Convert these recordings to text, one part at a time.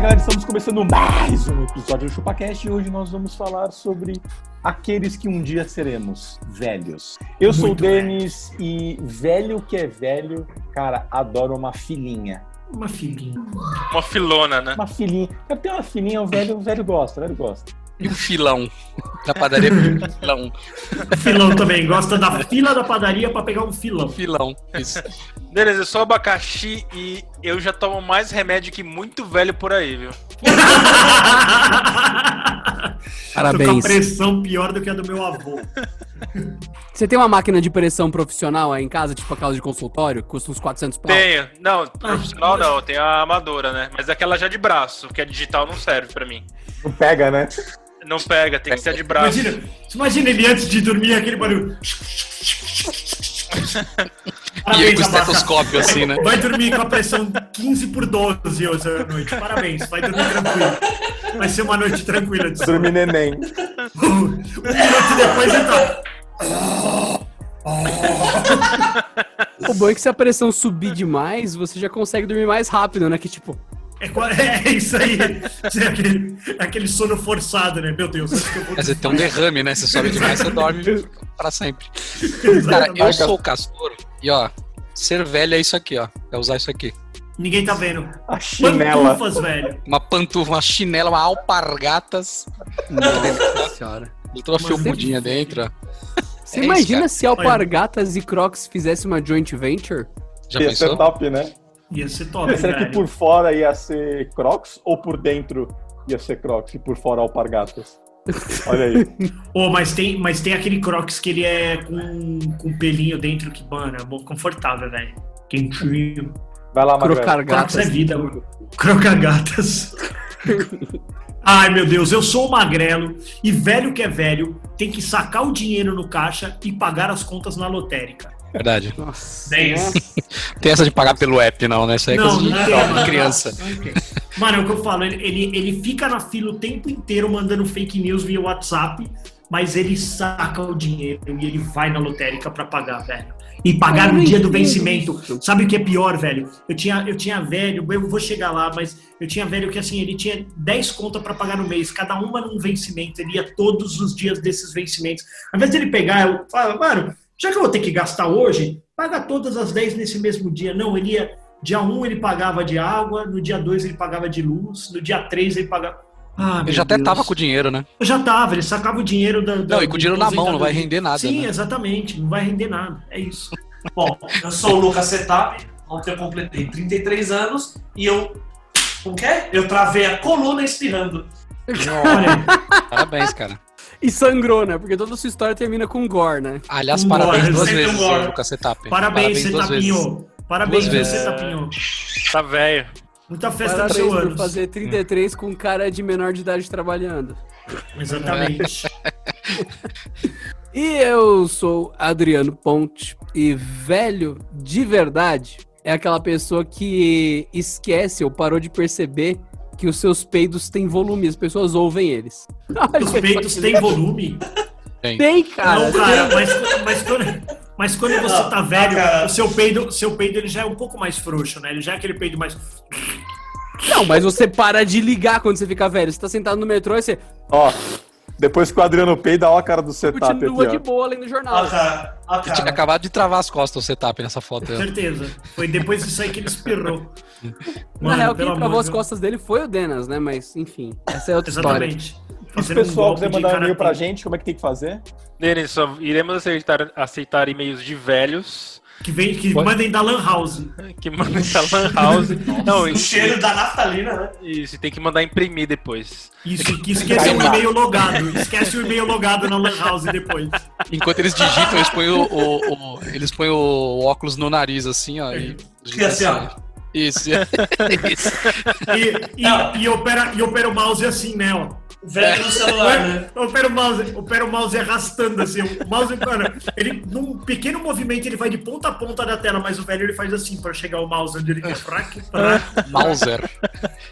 Aí, galera. Estamos começando mais um episódio do ChupaCast e hoje nós vamos falar sobre aqueles que um dia seremos velhos. Eu sou o Denis e velho que é velho, cara, adora uma filhinha. Uma filhinha. Uma filona, né? Uma filhinha. Eu tenho uma filhinha, o velho, o velho gosta, o velho gosta. E um filão. Na padaria um filão. Filão também. Gosta da fila da padaria pra pegar um filão. Filão. Isso. Beleza, eu sou abacaxi e eu já tomo mais remédio que muito velho por aí, viu? Tô com a Parabéns. pressão pior do que a do meu avô. Você tem uma máquina de pressão profissional aí em casa, tipo aquela de consultório, que custa uns 400 pau? Tenho. Não, profissional não, eu tenho a amadora, né? Mas aquela já de braço, que é digital não serve pra mim. Não pega, né? Não pega, tem que ser de braço. Imagina, imagina ele antes de dormir, aquele barulho. E aí com o estetoscópio assim, né? Vai dormir com a pressão 15 por 12 hoje à noite. Parabéns, vai dormir tranquilo. Vai ser uma noite tranquila de. Dormir neném. Um minuto depois ele tá. O bom é que se a pressão subir demais, você já consegue dormir mais rápido, né? Que tipo, É, é isso aí. É aquele, é aquele sono forçado, né? Meu Deus, vou dizer, tem um derrame, né? Você sobe demais, você dorme pra sempre. Cara, eu sou o castor e ó, ser velho é isso aqui, ó. É usar isso aqui. Ninguém tá vendo. A chinela. Pantufas, velho. Uma pantufa, uma chinela, uma alpargatas. nossa senhora. Botou uma Mas filmudinha dentro, ó. Você É isso, imagina cara. se Alpargatas e Crocs fizesse uma joint venture? Já Ia ser pensou? top, né? Ia ser top, Será que velho. por fora ia ser Crocs ou por dentro ia ser Crocs e por fora alpargatas? Olha aí. Ô, mas, tem, mas tem aquele Crocs que ele é com, com pelinho dentro que, mano, é bom, confortável, velho. Quentinho. Vai lá, Magrelo. Crocs é Crocargatas. vida, mano. Crocagatas. Ai, meu Deus, eu sou o magrelo e velho que é velho tem que sacar o dinheiro no caixa e pagar as contas na lotérica. Verdade. Nossa. É. Tem essa de pagar pelo app, não, né? Isso aí é coisa de, não, de criança. Mano, é o que eu falo, ele, ele, ele fica na fila o tempo inteiro mandando fake news via WhatsApp, mas ele saca o dinheiro e ele vai na lotérica pra pagar, velho. E pagar no não dia do vencimento. Sabe o que é pior, velho? Eu tinha, eu tinha velho, eu vou chegar lá, mas eu tinha velho que assim, ele tinha 10 contas pra pagar no mês, cada uma num vencimento, ele ia todos os dias desses vencimentos. Ao invés dele pegar, eu falo, mano, já que eu vou ter que gastar hoje, paga todas as 10 nesse mesmo dia. Não, ele ia. Dia 1 ele pagava de água, no dia 2 ele pagava de luz, no dia 3 ele pagava. Ah, Ele já até Deus. tava com o dinheiro, né? Eu já tava, ele sacava o dinheiro da. da Não, e com o dinheiro na mão, não vai render nada, Sim, né? exatamente, não vai render nada. É isso. Bom, eu sou o Lucas Setap, ontem eu completei 33 anos e eu. O quê? Eu travei a coluna espirrando. Olha, Parabéns, cara. E sangrou, né? Porque toda a sua história termina com gore, né? Aliás, Um parabéns duas vezes, gole. Lucas Setap. parabéns. Setapinho. Parabéns. Setapinho. Tá velho. Muita festa do Parabéns seu por ano. fazer 33 com cara de menor de idade trabalhando. Exatamente. E eu sou Adriano Ponte e velho de verdade é aquela pessoa que esquece ou parou de perceber que os seus peidos têm volume, as pessoas ouvem eles. Os que têm volume? Tem, cara. Não, cara, mas, mas, quando, mas quando você tá velho, cara. o seu peido, o seu peido ele já é um pouco mais frouxo, né? Ele já é aquele peido mais. Não, mas você para de ligar quando você fica velho. Você tá sentado no metrô e você Ó, depois que o Adriano peida, ó a cara do setup aqui, continua de ó. boa lendo o jornal. Ó, cara. Ó, Eu tinha cara. acabado de travar as costas o setup nessa foto. aí. Certeza. Foi depois disso aí que ele espirrou. Na real, quem travou amor as de- costas dele foi o Denas, né? Mas, enfim, essa é outra história. Exatamente. Se o um pessoal golpe quiser de mandar um e-mail pra gente, como é que tem que fazer? Denis, só iremos aceitar, aceitar e-mails de velhos Que, vem, que Pode- mandem da Lan House. que mandam da Lan House. Não, O e, cheiro da naftalina, né? isso, tem que mandar imprimir depois. Isso, que esquece o e-mail logado. Esquece o e-mail logado na Lan House depois. Enquanto eles digitam, eles põem o, o- o- eles põem o óculos no nariz, assim, ó. E E assim, ó. Isso. Isso. E, e, e opera, e opera o mouse assim, né? Ó. O velho no celular, né? Opera o mouse, opera o mouse arrastando assim. O mouse, cara, ele, num pequeno movimento, ele vai de ponta a ponta da tela, mas o velho ele faz assim pra chegar o mouse onde ele quer. Frac, frac, Mauser.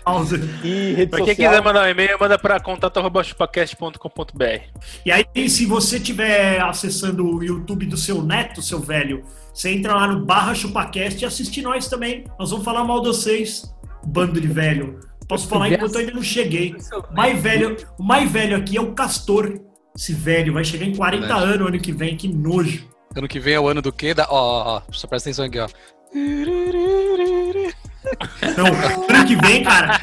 mouse. E rede Pra quem social. quiser mandar um e-mail, manda pra contato.chupacast.com.br. E aí, se você estiver acessando o YouTube do seu neto, seu velho, você entra lá no barra chupacast e assiste nós também. Nós vamos falar mal de vocês, bando de velho. Posso falar enquanto eu ainda não cheguei. O mais velho, o mais velho aqui é o Castor. Esse velho vai chegar em 40 Verdade. anos ano que vem, que nojo. Ano que vem é o ano do quê? Da... Ó, ó, ó, só presta atenção aqui, ó. Não, ano que vem, cara.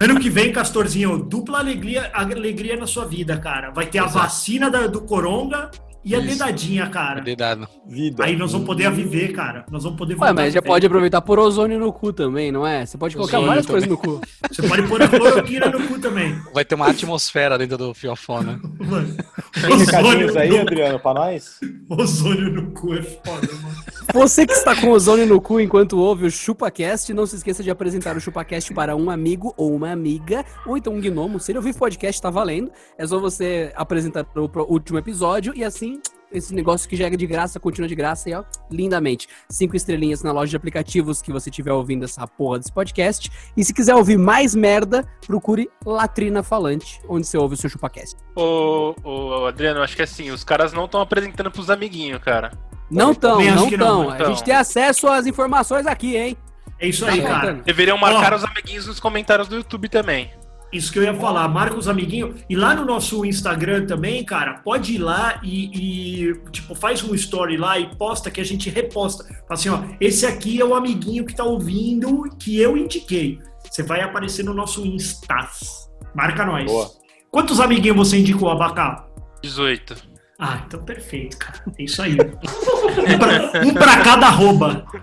Ano que vem, Castorzinho, dupla alegria, alegria na sua vida, cara. Vai ter a Exato. vacina da- do Coronga e a Isso. dedadinha, cara. Dedado. Vida. Aí nós vamos poder viver, cara. Nós vamos poder Ué, mas já pode aproveitar por ozônio no cu também, não é? Você pode colocar Ozônio várias também. coisas no cu. Você pode pôr a cloroquina no cu também. Vai ter uma atmosfera dentro do fiofona. Mano. Tem recadinhos aí, no, Adriano, pra nós? ozônio no cu é foda, mano. Você que está com ozônio no cu enquanto ouve o ChupaCast, não se esqueça de apresentar o ChupaCast para um amigo ou uma amiga, ou então um gnomo. Se ele ouvir podcast, tá valendo. É só você apresentar o pro- último episódio e assim, esse negócio que já é de graça, continua de graça e ó, lindamente. Cinco estrelinhas na loja de aplicativos que você estiver ouvindo essa porra desse podcast. E se quiser ouvir mais merda, procure Latrina Falante, onde você ouve o seu ChupaCast. Ô, ô, Adriano, acho que assim, os caras não estão apresentando pros amiguinhos, cara. Não tão, também acho não que não, tão. não A gente tem acesso às informações aqui, hein? É isso aí, Tá cara. Deveriam marcar Ó. os amiguinhos nos comentários do YouTube também. Isso que eu ia falar, marca os amiguinhos. E lá no nosso Instagram também, cara, pode ir lá e, e, tipo, faz um story lá e posta que a gente reposta. Fala assim, ó, esse aqui é o amiguinho que tá ouvindo que eu indiquei. Você vai aparecer no nosso Instas. Marca nós. Boa. Quantos amiguinhos você indicou, Abacá? 18. Ah, então perfeito, cara. É isso aí. um, pra, um pra cada arroba.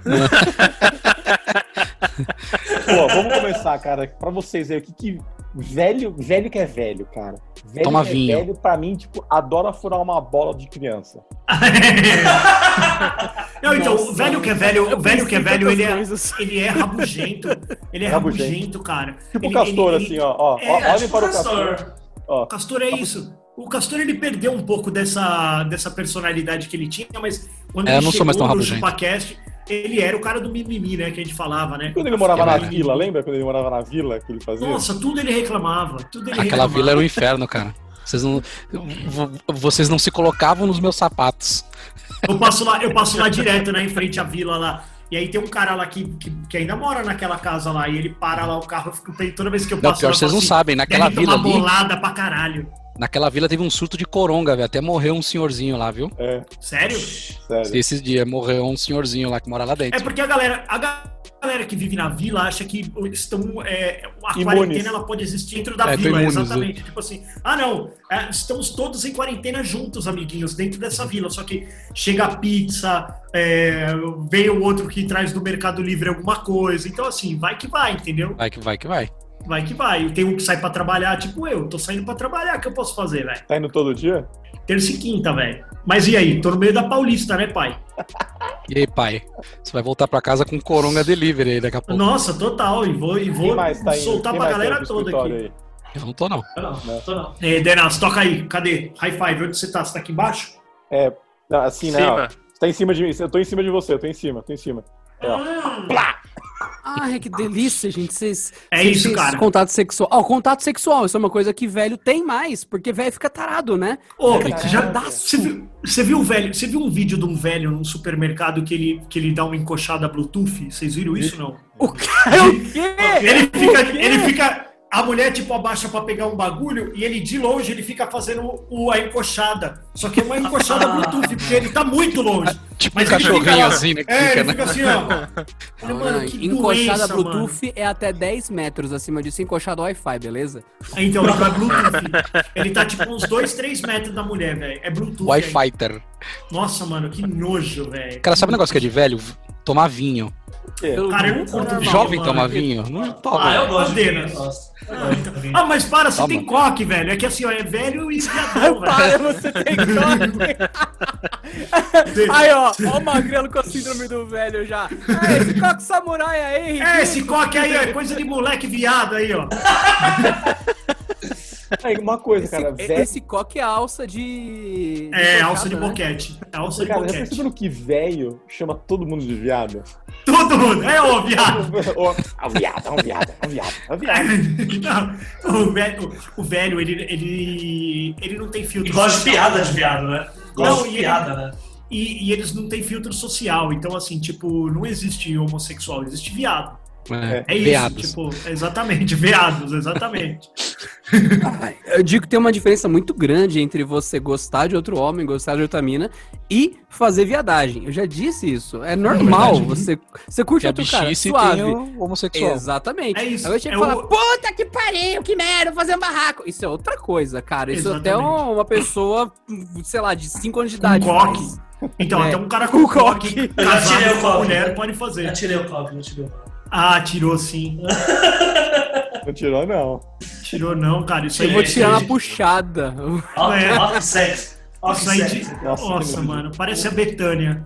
Pô, vamos começar, cara. Pra vocês aí, o que que. Velho, velho que é velho, cara. Velho Toma que vinho. é velho, pra mim, tipo, adora furar uma bola de criança. Não, então, Nossa, o velho que é velho, o velho que é velho, ele é, ele é rabugento. Ele é Rabugento. rabugento, cara. Tipo o Ele- Castor, ele- assim, ó. ó, É, olhem tipo para o Castor. Castor. Ó, O Castor é isso. O Castor ele perdeu um pouco dessa, dessa personalidade que ele tinha, mas quando É, ele eu não sou mais tão no rabugento. ChupaCast, ele era o cara do mimimi, né? Que a gente falava, né? quando ele morava É na verdade. vila, lembra quando ele morava na vila que ele fazia? Nossa, tudo ele reclamava. Tudo ele Aquela reclamava. vila era um inferno, cara. Vocês não, vo- vocês não se colocavam nos meus sapatos. Eu passo lá, eu passo lá direto, né? Em frente à vila lá. E aí tem um cara lá que, que, que ainda mora naquela casa lá. E ele para lá o carro, eu fico toda vez que eu Não, passo pior, lá. vocês não assim, sabem. Naquela vila ali, bolada pra caralho. naquela vila teve um surto de coronga, velho. Até morreu um senhorzinho lá, viu? É, Sério? sério. Esses dias morreu um senhorzinho lá que mora lá É dentro. porque a galera, a galera que vive na vila acha que estão. É, a Imunes. quarentena ela pode existir dentro da É, vila, imunes, exatamente. Tipo assim, ah não, é, estamos todos em quarentena juntos, amiguinhos, dentro dessa vila. Só que chega a pizza, é, vem o outro que traz do Mercado Livre alguma coisa. Então, assim, vai que vai, entendeu? Vai que vai que vai. Vai que vai. Tem um que sai pra trabalhar, tipo eu, tô saindo pra trabalhar, o que eu posso fazer, velho? Tá indo todo dia? Terça e quinta, velho. Mas e aí? Tô no meio da Paulista, né, pai? E aí, pai? Você vai voltar pra casa com coronga delivery aí daqui a pouco. Nossa, total. E vou, e vou tá soltar Quem pra tá galera pro toda aqui. aí? Eu não tô, não. Tô não, tô não. É, Denas, toca aí. Cadê? High five. Onde você tá? Você tá aqui embaixo? É, não, assim, né? Você tá em cima de mim. Eu tô em cima de você, eu tô em cima, tô em cima. É, ó. Ai, que delícia, gente. Vocês. É vocês isso, cara. Contato sexual. Ó, contato sexual, isso é uma coisa que velho tem mais, porque velho fica tarado, né? Ô, Caralho. já dá. Você viu, você viu o velho? Você viu um vídeo de um velho num supermercado que ele, que ele dá uma encoxada Bluetooth? Vocês viram isso não? O cara, o quê? Ele fica, ele fica. A mulher, tipo, abaixa pra pegar um bagulho e ele, de longe, ele fica fazendo o, a encoxada. Só que é uma encoxada Bluetooth, porque ele tá muito longe. Tipo Mas um cachorrinho lá. assim, né? É, fica, ele né? fica assim, ó. Não, mano, não, que encoxada doença, Bluetooth é até 10 metros acima disso, encoxada Wi-Fi, beleza? Então, ele tá Bluetooth. Ele tá tipo uns 2, 3 metros da mulher, velho. É Bluetooth. Wi-Fighter. Nossa, mano, que nojo, velho. Cara, sabe um negócio que é de velho? Tomar vinho. Pelo Cara, eu não curto Jovem mano. toma vinho? Não toma. Ah, eu gosto de vinho, eu. Eu. Ah, mas para, você Toma. tem coque, velho. É que assim, ó, é velho e viadão, Para, velho. você tem coque. Aí, ó, ó o magrelo com a síndrome do velho já. É, esse coque samurai aí, É, esse coque aí é coisa de moleque viado aí, ó. Aí, uma coisa, cara, esse, velho. esse coque é alça de. de É, alça de né? boquete. É alça de Cara, boquete. perceberam que velho chama todo mundo de viado? Todo mundo, é, ô, viado. Ó, É viado, é um viado, é um viado, é um viado. Não, o velho, o velho ele, ele, ele não tem filtro E gosta de piada de viado, né? Gosta Não, de e ele- piada, né? E, e eles não têm filtro social. Então, assim, tipo, não existe homossexual, existe viado. É, É isso, veados. tipo, exatamente, veados, exatamente. Eu digo que tem uma diferença muito grande entre você gostar de outro homem, gostar de outra mina e fazer viadagem. Eu já disse isso. É normal. Você, você curte Que a outro cara, suave. tem o homossexual. Exatamente. É isso, Agora chega é e fala, o- puta que pariu, que merda, vou fazer um barraco. Isso é outra coisa, cara. Isso até Exatamente. uma pessoa, sei lá, de 5 anos de idade. coque. faz. Então, É. até um cara com coque, casado com coque. mulher, pode Eu fazer. tirei o copo, eu tirei o copo. Ah, tirou sim. Não tirou, não. Tirou não, cara. Isso aí Eu vou é- tirar na gente. puxada. É. aí sexy. de... Nossa, Nossa, mano, parece a Betânia.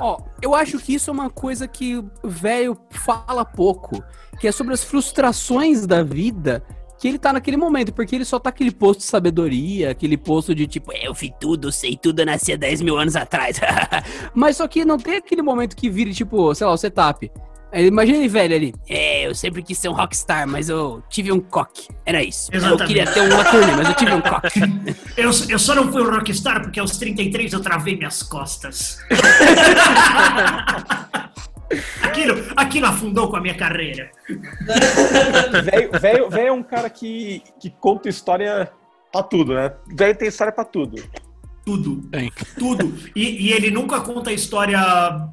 Ó, eu acho que isso é uma coisa que o velho fala pouco, que é sobre as frustrações da vida que ele tá naquele momento, porque ele só tá aquele posto de sabedoria, aquele posto de tipo, eu fiz tudo, sei tudo, eu nasci há 10 mil anos atrás. Mas só que não tem aquele momento que vire, tipo, sei lá, o setup. Imagina ele velho ali. É, eu sempre quis ser um rockstar, mas eu tive um coque. Era isso. Eu Exatamente. queria ter uma turnê, mas eu tive um coque. Eu, eu só não fui um rockstar porque aos 33 eu travei minhas costas. aquilo, aquilo afundou com a minha carreira. Velho, velho, é um cara que, que conta história pra tudo, né? Velho tem história pra tudo. Tudo, Tem. tudo. E, e ele nunca conta a história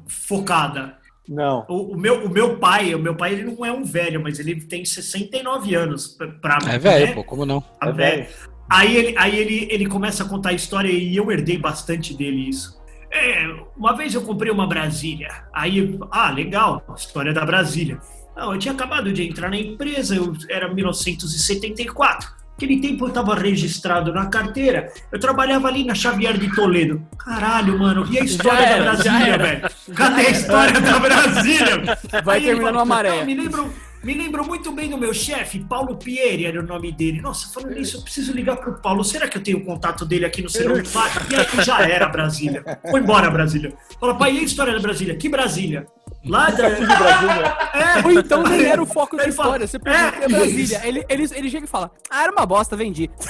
focada. Não. O, o meu, o meu pai, o meu pai ele não é um velho, mas ele tem 69 anos. Pra- É velho, né? pô, como não? Tá É velho. velho. Aí, ele, aí ele, ele começa a contar a história e eu herdei bastante dele isso. É, uma vez eu comprei uma Brasília. Aí, ah, legal, história da Brasília. Não, eu tinha acabado de entrar na empresa, eu, era 1974. Aquele tempo eu estava registrado na carteira. Eu trabalhava ali na Xavier de Toledo. Caralho, mano, e a história era, da Brasília, velho? Cadê a história da Brasília? Vai Aí terminar numa maré. "Não, me lembro, me lembro muito bem do meu chefe, Paulo Pieri era o nome dele. Nossa, falando nisso, eu preciso ligar pro Paulo. Será que eu tenho o contato dele aqui no celular? E aí já era Brasília. Foi embora Brasília. Fala, pai, e a história da Brasília? Que Brasília? Lá da... De Brasília. Ou então nem era o foco da fala, história. Você pergunta é, é Brasília. Ele, ele, ele chega e fala: Ah, era uma bosta, vendi.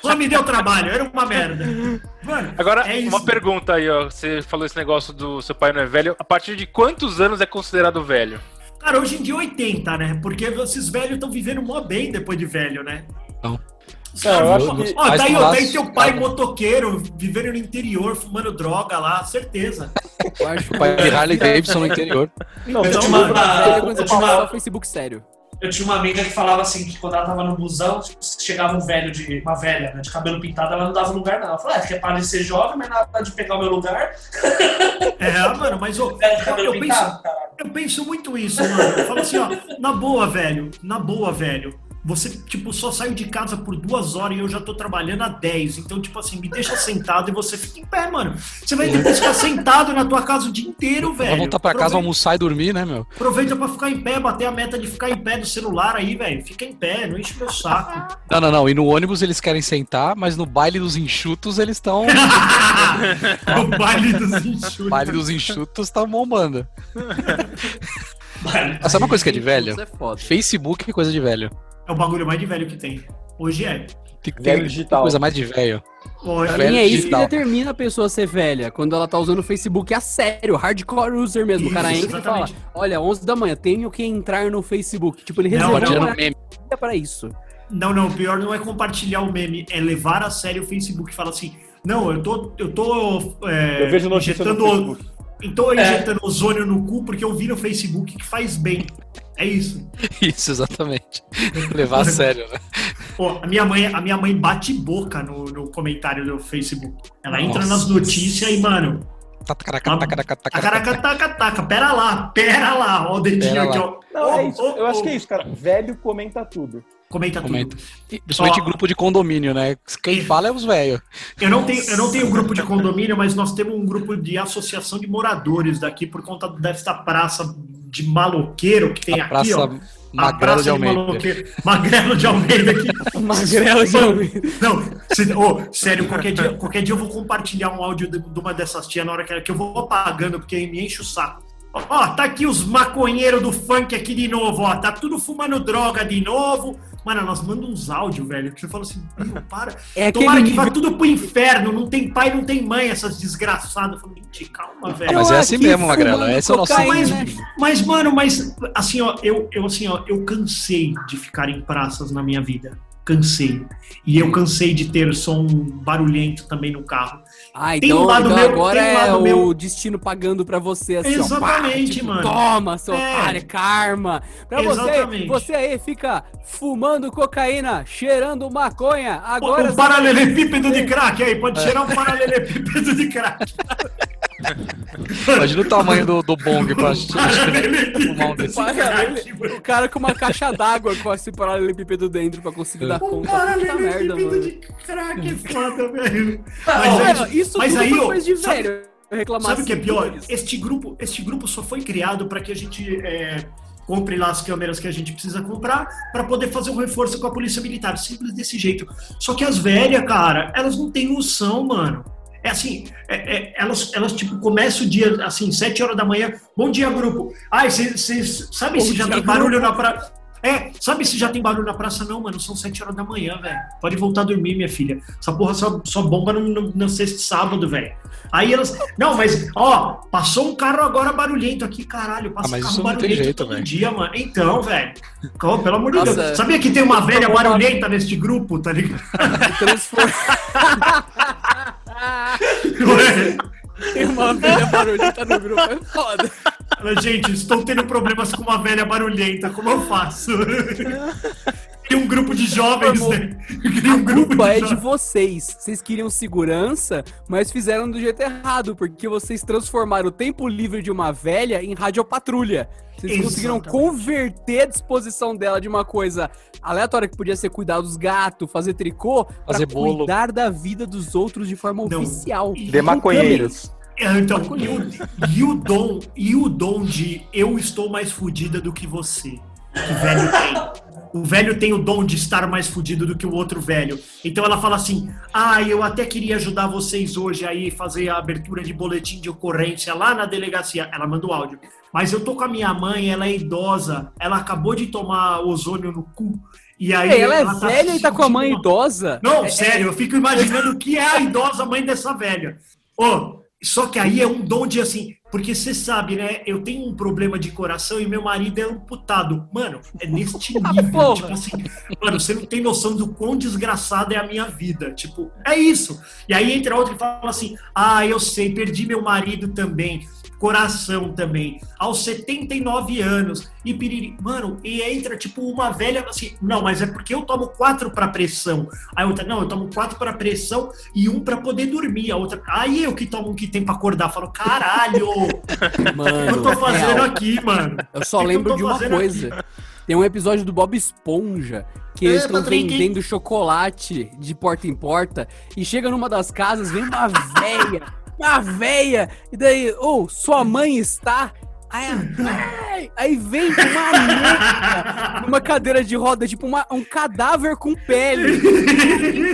Só me deu trabalho, era uma merda. Mano, Agora, é uma pergunta aí, ó. Você falou esse negócio do seu pai não é velho. A partir de quantos anos é considerado velho? Cara, hoje em dia 80, né? Porque esses velhos estão vivendo mó bem depois de velho, né? Não. Eu acho Ó, que- Ó, Mas tá ó, tá laço- aí teu pai cara. motoqueiro, vivendo no interior, fumando droga lá, certeza. Eu acho O pai de Harley Davidson no interior. Não, Eu uma-. Velho, eu tinha uma- Facebook sério. Eu tinha uma amiga que falava assim, que quando ela tava no busão, chegava um velho de. uma velha, né, de cabelo pintado, ela não dava lugar, não. Ela falou, é, porque é para de ser jovem, mas nada de pegar o meu lugar. É, mano, mas de cabelo eu, penso, pintado, caralho. eu penso muito isso, mano. Eu falo assim, ó, na boa, velho, na boa, velho. Você, tipo, só saiu de casa por duas horas e eu já tô trabalhando há 10. Então, tipo assim, me deixa sentado e você fica em pé, mano. Você vai depois ficar sentado na tua casa o dia inteiro, velho. Vai voltar pra casa, Aproveita- almoçar e dormir, né, meu? Aproveita pra ficar em pé, bater a meta de ficar em pé do celular aí, velho. Fica em pé, não enche meu saco. Não, não, não. E no ônibus eles querem sentar, mas no baile dos enxutos eles estão. o baile dos enxutos. baile dos enxutos tá bombando. Sabe uma coisa que é de velho? Isso é foda. Facebook é coisa de velho. É o bagulho mais de velho que tem. Hoje é. Tem que Velho ter digital. coisa mais de velho. Hoje Pra mim é isso que determina a pessoa ser velha. Quando ela tá usando o Facebook a sério, hardcore user mesmo. o cara Isso, entra e fala: exatamente. Olha, 11 da manhã, tenho que entrar no Facebook. Tipo, ele Não, reservou não. Meme. dia pra isso. Não, não, o pior não é compartilhar o meme, é levar a sério o Facebook e falar assim, não, eu tô, eu tô é, Eu vejo notícia no injetando, Facebook. tô injetando ozônio no cu porque eu vi no Facebook que faz bem. É isso. Isso, exatamente. Levar a sério, né? Pô, a minha mãe, a minha mãe bate boca no, no comentário do Facebook. Ela entra Nossa. nas notícias e, mano, Taca, taca, pera lá, pera lá, ó o dedinho Pera aqui, lá. ó. Não, é isso. Eu acho que é isso, cara. Velho comenta tudo. Comenta tudo. Comenta. E, Principalmente Ó. grupo de condomínio, né? Quem fala é os velhos. Eu não, tenho, eu não tenho grupo de condomínio, mas nós temos um grupo de associação de moradores daqui por conta desta praça de maloqueiro que tem A aqui, praça ó. Magrelo de Almeida. Magrelo de Almeida aqui. Magrelo de Almeida. Não, se- ô, sério, qualquer dia, qualquer dia eu vou compartilhar um áudio de, de uma dessas tias na hora que, que eu vou apagando, porque me enche o saco. Ó, tá aqui os maconheiros do funk aqui de novo, ó. Tá tudo fumando droga de novo. Mano, nós mandamos uns áudios, velho, que você fala assim, para. É Tomara que vá tudo pro inferno. Não tem pai, não tem mãe, essas desgraçadas. Eu falo, gente, calma, velho. mas é assim mesmo, Magrelo. fumando Esse é o nosso. Mas, mas, mano, mas assim, ó, eu, eu assim, ó, eu cansei de ficar em praças na minha vida. Cansei. E eu cansei de ter som barulhento também no carro. Ah, Tem um então, lado então meu- agora um é lado o meu- destino pagando pra você assim, ó. Exatamente, pá, tipo, mano. Toma, seu É. otário, karma. Pra você, Exatamente. você aí fica fumando cocaína, cheirando maconha. Agora um paralelepípedo de crack aí, pode cheirar um paralelepípedo de crack. Imagina o tamanho do, do bong pra fumar um desse. o cara com uma caixa d'água com esse paralelepípedo dentro pra conseguir dar Um conta. Puta merda, paralelepípedo mano. de crack é foda, velho. Mas aí- isso mas tudo aí, foi ó, coisa de sabe- velho. Reclamar Sabe o que é pior? Este grupo, este grupo só foi criado para que a gente é, compre lá as câmeras que a gente precisa comprar para poder fazer um reforço com a polícia militar. Simples desse jeito. Só que as velhas, cara, elas não têm noção, mano. É assim, é- é- elas, elas tipo começam o dia assim, 7 horas da manhã. Bom dia, grupo. Ai, vocês sabe Bom se já tem barulho na praça? É, sabe se já tem barulho na praça? Não, mano, são 7 horas da manhã, velho. Pode voltar a dormir, minha filha. Essa porra só, só bomba no, no, no sexto sábado, velho. Aí elas. Não, mas, ó, passou um carro agora barulhento aqui, caralho. Passa Ah, mas um isso carro barulhento jeito, todo velho. dia, mano. Então, velho. Pelo amor de. Deus. Sabia que tem uma velha Tomou uma- barulhenta neste grupo, tá ligado? Transforma... Tem uma velha barulhenta no grupo, é foda. Fala, Gente, estou tendo problemas com uma velha barulhenta, como eu faço? Tem um grupo de jovens, né? Tem um A grupo culpa é de vocês. Vocês queriam segurança, mas fizeram do jeito errado, porque vocês transformaram o tempo livre de uma velha em radiopatrulha. Vocês conseguiram Exatamente. converter a disposição dela de uma coisa aleatória que podia ser cuidar dos gatos, fazer tricô, pra Fazer bolo. cuidar da vida dos outros de forma Não. oficial. E- De maconheiros. É, Então, e o, e o dom, e o dom de eu estou mais fudida do que você, que velho tem. O velho tem o dom de estar mais fudido do que o outro velho. Então ela fala assim: Ah, eu até queria ajudar vocês hoje aí fazer a abertura de boletim de ocorrência lá na delegacia. Ela manda o áudio. Mas eu tô com a minha mãe, ela é idosa, ela acabou de tomar ozônio no cu. E aí Ei, ela é tá velha e tá com a mãe sentindo- idosa? não, É- sério, eu fico imaginando o que é a idosa mãe dessa velha. Ô, só que aí é um dom de assim, porque você sabe, né? Eu tenho um problema de coração e meu marido é amputado. Mano, é neste Ah, nível. tipo assim, mano, você não tem noção do quão desgraçada é a minha vida. Tipo, é isso. E aí entra outra e fala assim: ah, eu sei, perdi meu marido também. Coração também, aos 79 anos, e piriri. Mano, e entra tipo uma velha assim, não, mas é porque eu tomo quatro para pressão. Aí outra, não, eu tomo quatro para pressão e um para poder dormir. A outra, aí eu que tomo um que tem para acordar. Falo, caralho, Mano, eu tô fazendo real. aqui, mano? Eu só que que eu lembro de uma coisa. Tem um episódio do Bob Esponja que É, eles estão Patrick. vendendo chocolate de porta em porta e chega numa das casas, vem uma véia, uma véia, e daí, ô, sua mãe está? Aí, Ai! aí vem uma numa cadeira de roda, tipo uma- um cadáver com pele.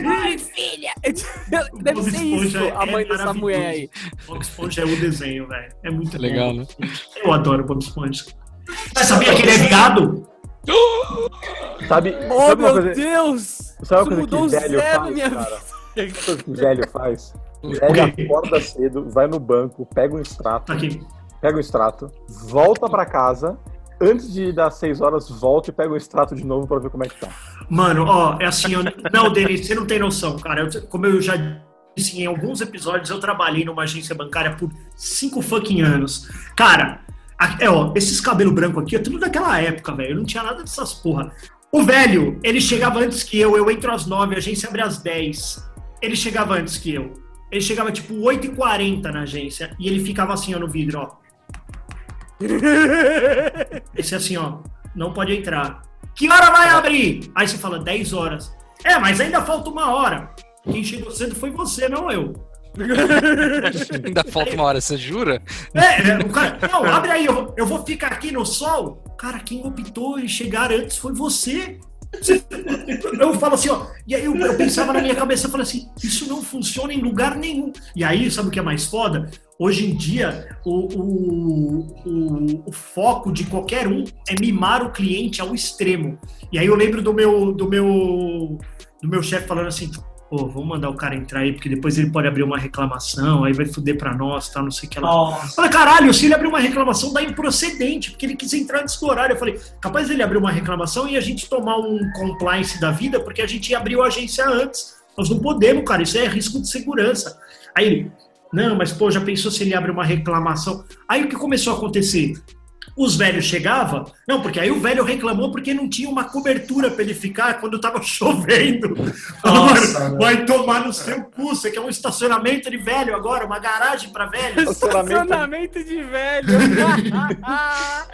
Ai, filha! Deve ser isso, é a mãe dessa mulher aí. Bob Esponja é o desenho, velho. É muito É bom. legal, né? Eu adoro Bob Esponja. Você sabia que ele é viado? Sabe, Oh, sabe meu coisa, Deus! sabe uma coisa mudou que velho zero faz, minha cara? vida. Coisa que velho faz? O Velho quê? acorda cedo, vai no banco, pega um extrato, Tá aqui. pega o extrato, volta pra casa, antes de dar seis horas, volta e pega o extrato de novo pra ver como é que tá. Mano, ó, é assim, eu... não, Denis, você não tem noção, cara. Eu- como eu já disse em alguns episódios, eu trabalhei numa agência bancária por cinco fucking anos. Cara, é, ó, esses cabelo branco aqui é tudo daquela época, velho. Eu não tinha nada dessas porra. O velho, ele chegava antes que eu, eu entro às nove, a agência abre às dez. Ele chegava antes que eu. Ele chegava tipo 8h40 na agência e ele ficava assim, ó, no vidro, ó. Esse assim, ó, não pode entrar. Que hora vai abrir? Aí você fala, 10 horas. É, mas ainda falta uma hora. Quem chegou cedo foi você, não eu. Ainda falta uma hora, você jura? É, é, o cara, não, abre aí, eu, vou- eu vou ficar aqui no sol. Cara, quem optou em chegar antes foi você. Eu falo assim, ó, e aí eu, eu pensava na minha cabeça, eu falei assim, isso não funciona em lugar nenhum. E aí, sabe o que é mais foda? Hoje em dia, o, o, o, o foco de qualquer um é mimar o cliente ao extremo. E aí eu lembro do meu, do meu, do meu chefe falando assim, pô, vamos mandar o cara entrar aí, porque depois ele pode abrir uma reclamação, aí vai foder pra nós, tal, não sei o que lá. Nossa. Falei, caralho, se ele abrir uma reclamação, dá improcedente, porque ele quis entrar antes do horário. Eu falei, capaz dele abrir uma reclamação e a gente tomar um compliance da vida, porque a gente abriu a agência antes. Nós não podemos, cara, isso é risco de segurança. Aí ele, não, mas pô, já pensou se ele abre uma reclamação? Aí o que começou a acontecer? Os velhos chegavam, não, porque aí o velho reclamou porque não tinha uma cobertura para ele ficar quando tava chovendo. Nossa, "Mano, vai tomar no seu cu, você quer um estacionamento de velho agora, uma garagem para velhos. Estacionamento de velho.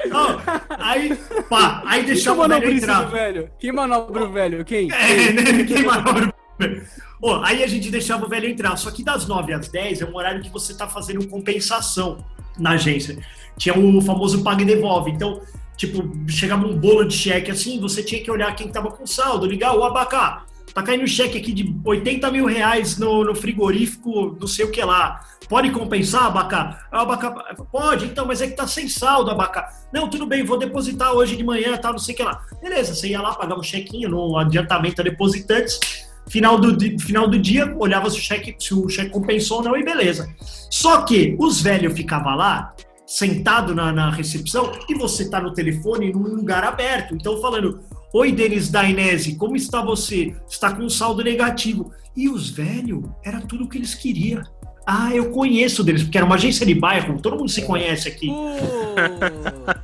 Não, aí, pá, aí Que deixava o velho entrar. velho? Que manobra o velho? Quem? É, né? Quem manobra o velho? Ô, aí a gente deixava o velho entrar. Só que das 9 às 10 é um horário que você tá fazendo compensação na agência. Tinha o famoso paga e devolve. Então, tipo, chegava um bolo de cheque assim, você tinha que olhar quem tava com saldo, ligar o abacá. Tá caindo cheque aqui de 80 mil reais no, no frigorífico, não sei o que lá. Pode compensar, Abacá? O Abacá, pode, então, mas é que tá sem saldo, Abacá. Não, tudo bem, vou depositar hoje de manhã, tal, não sei o que lá. Beleza, você ia lá, pagava um chequinho no adiantamento a depositantes. Final do, final do dia, olhava se o cheque, se o cheque compensou ou não, e beleza. Só que os velhos ficavam lá, sentado na, na recepção, e você tá no telefone num lugar aberto. Então, falando, Oi, Denis Dainese, como está você? Está com um saldo negativo. E os velhos, era tudo o que eles queriam. Ah, eu conheço deles, porque era uma agência de bairro, todo mundo se conhece aqui.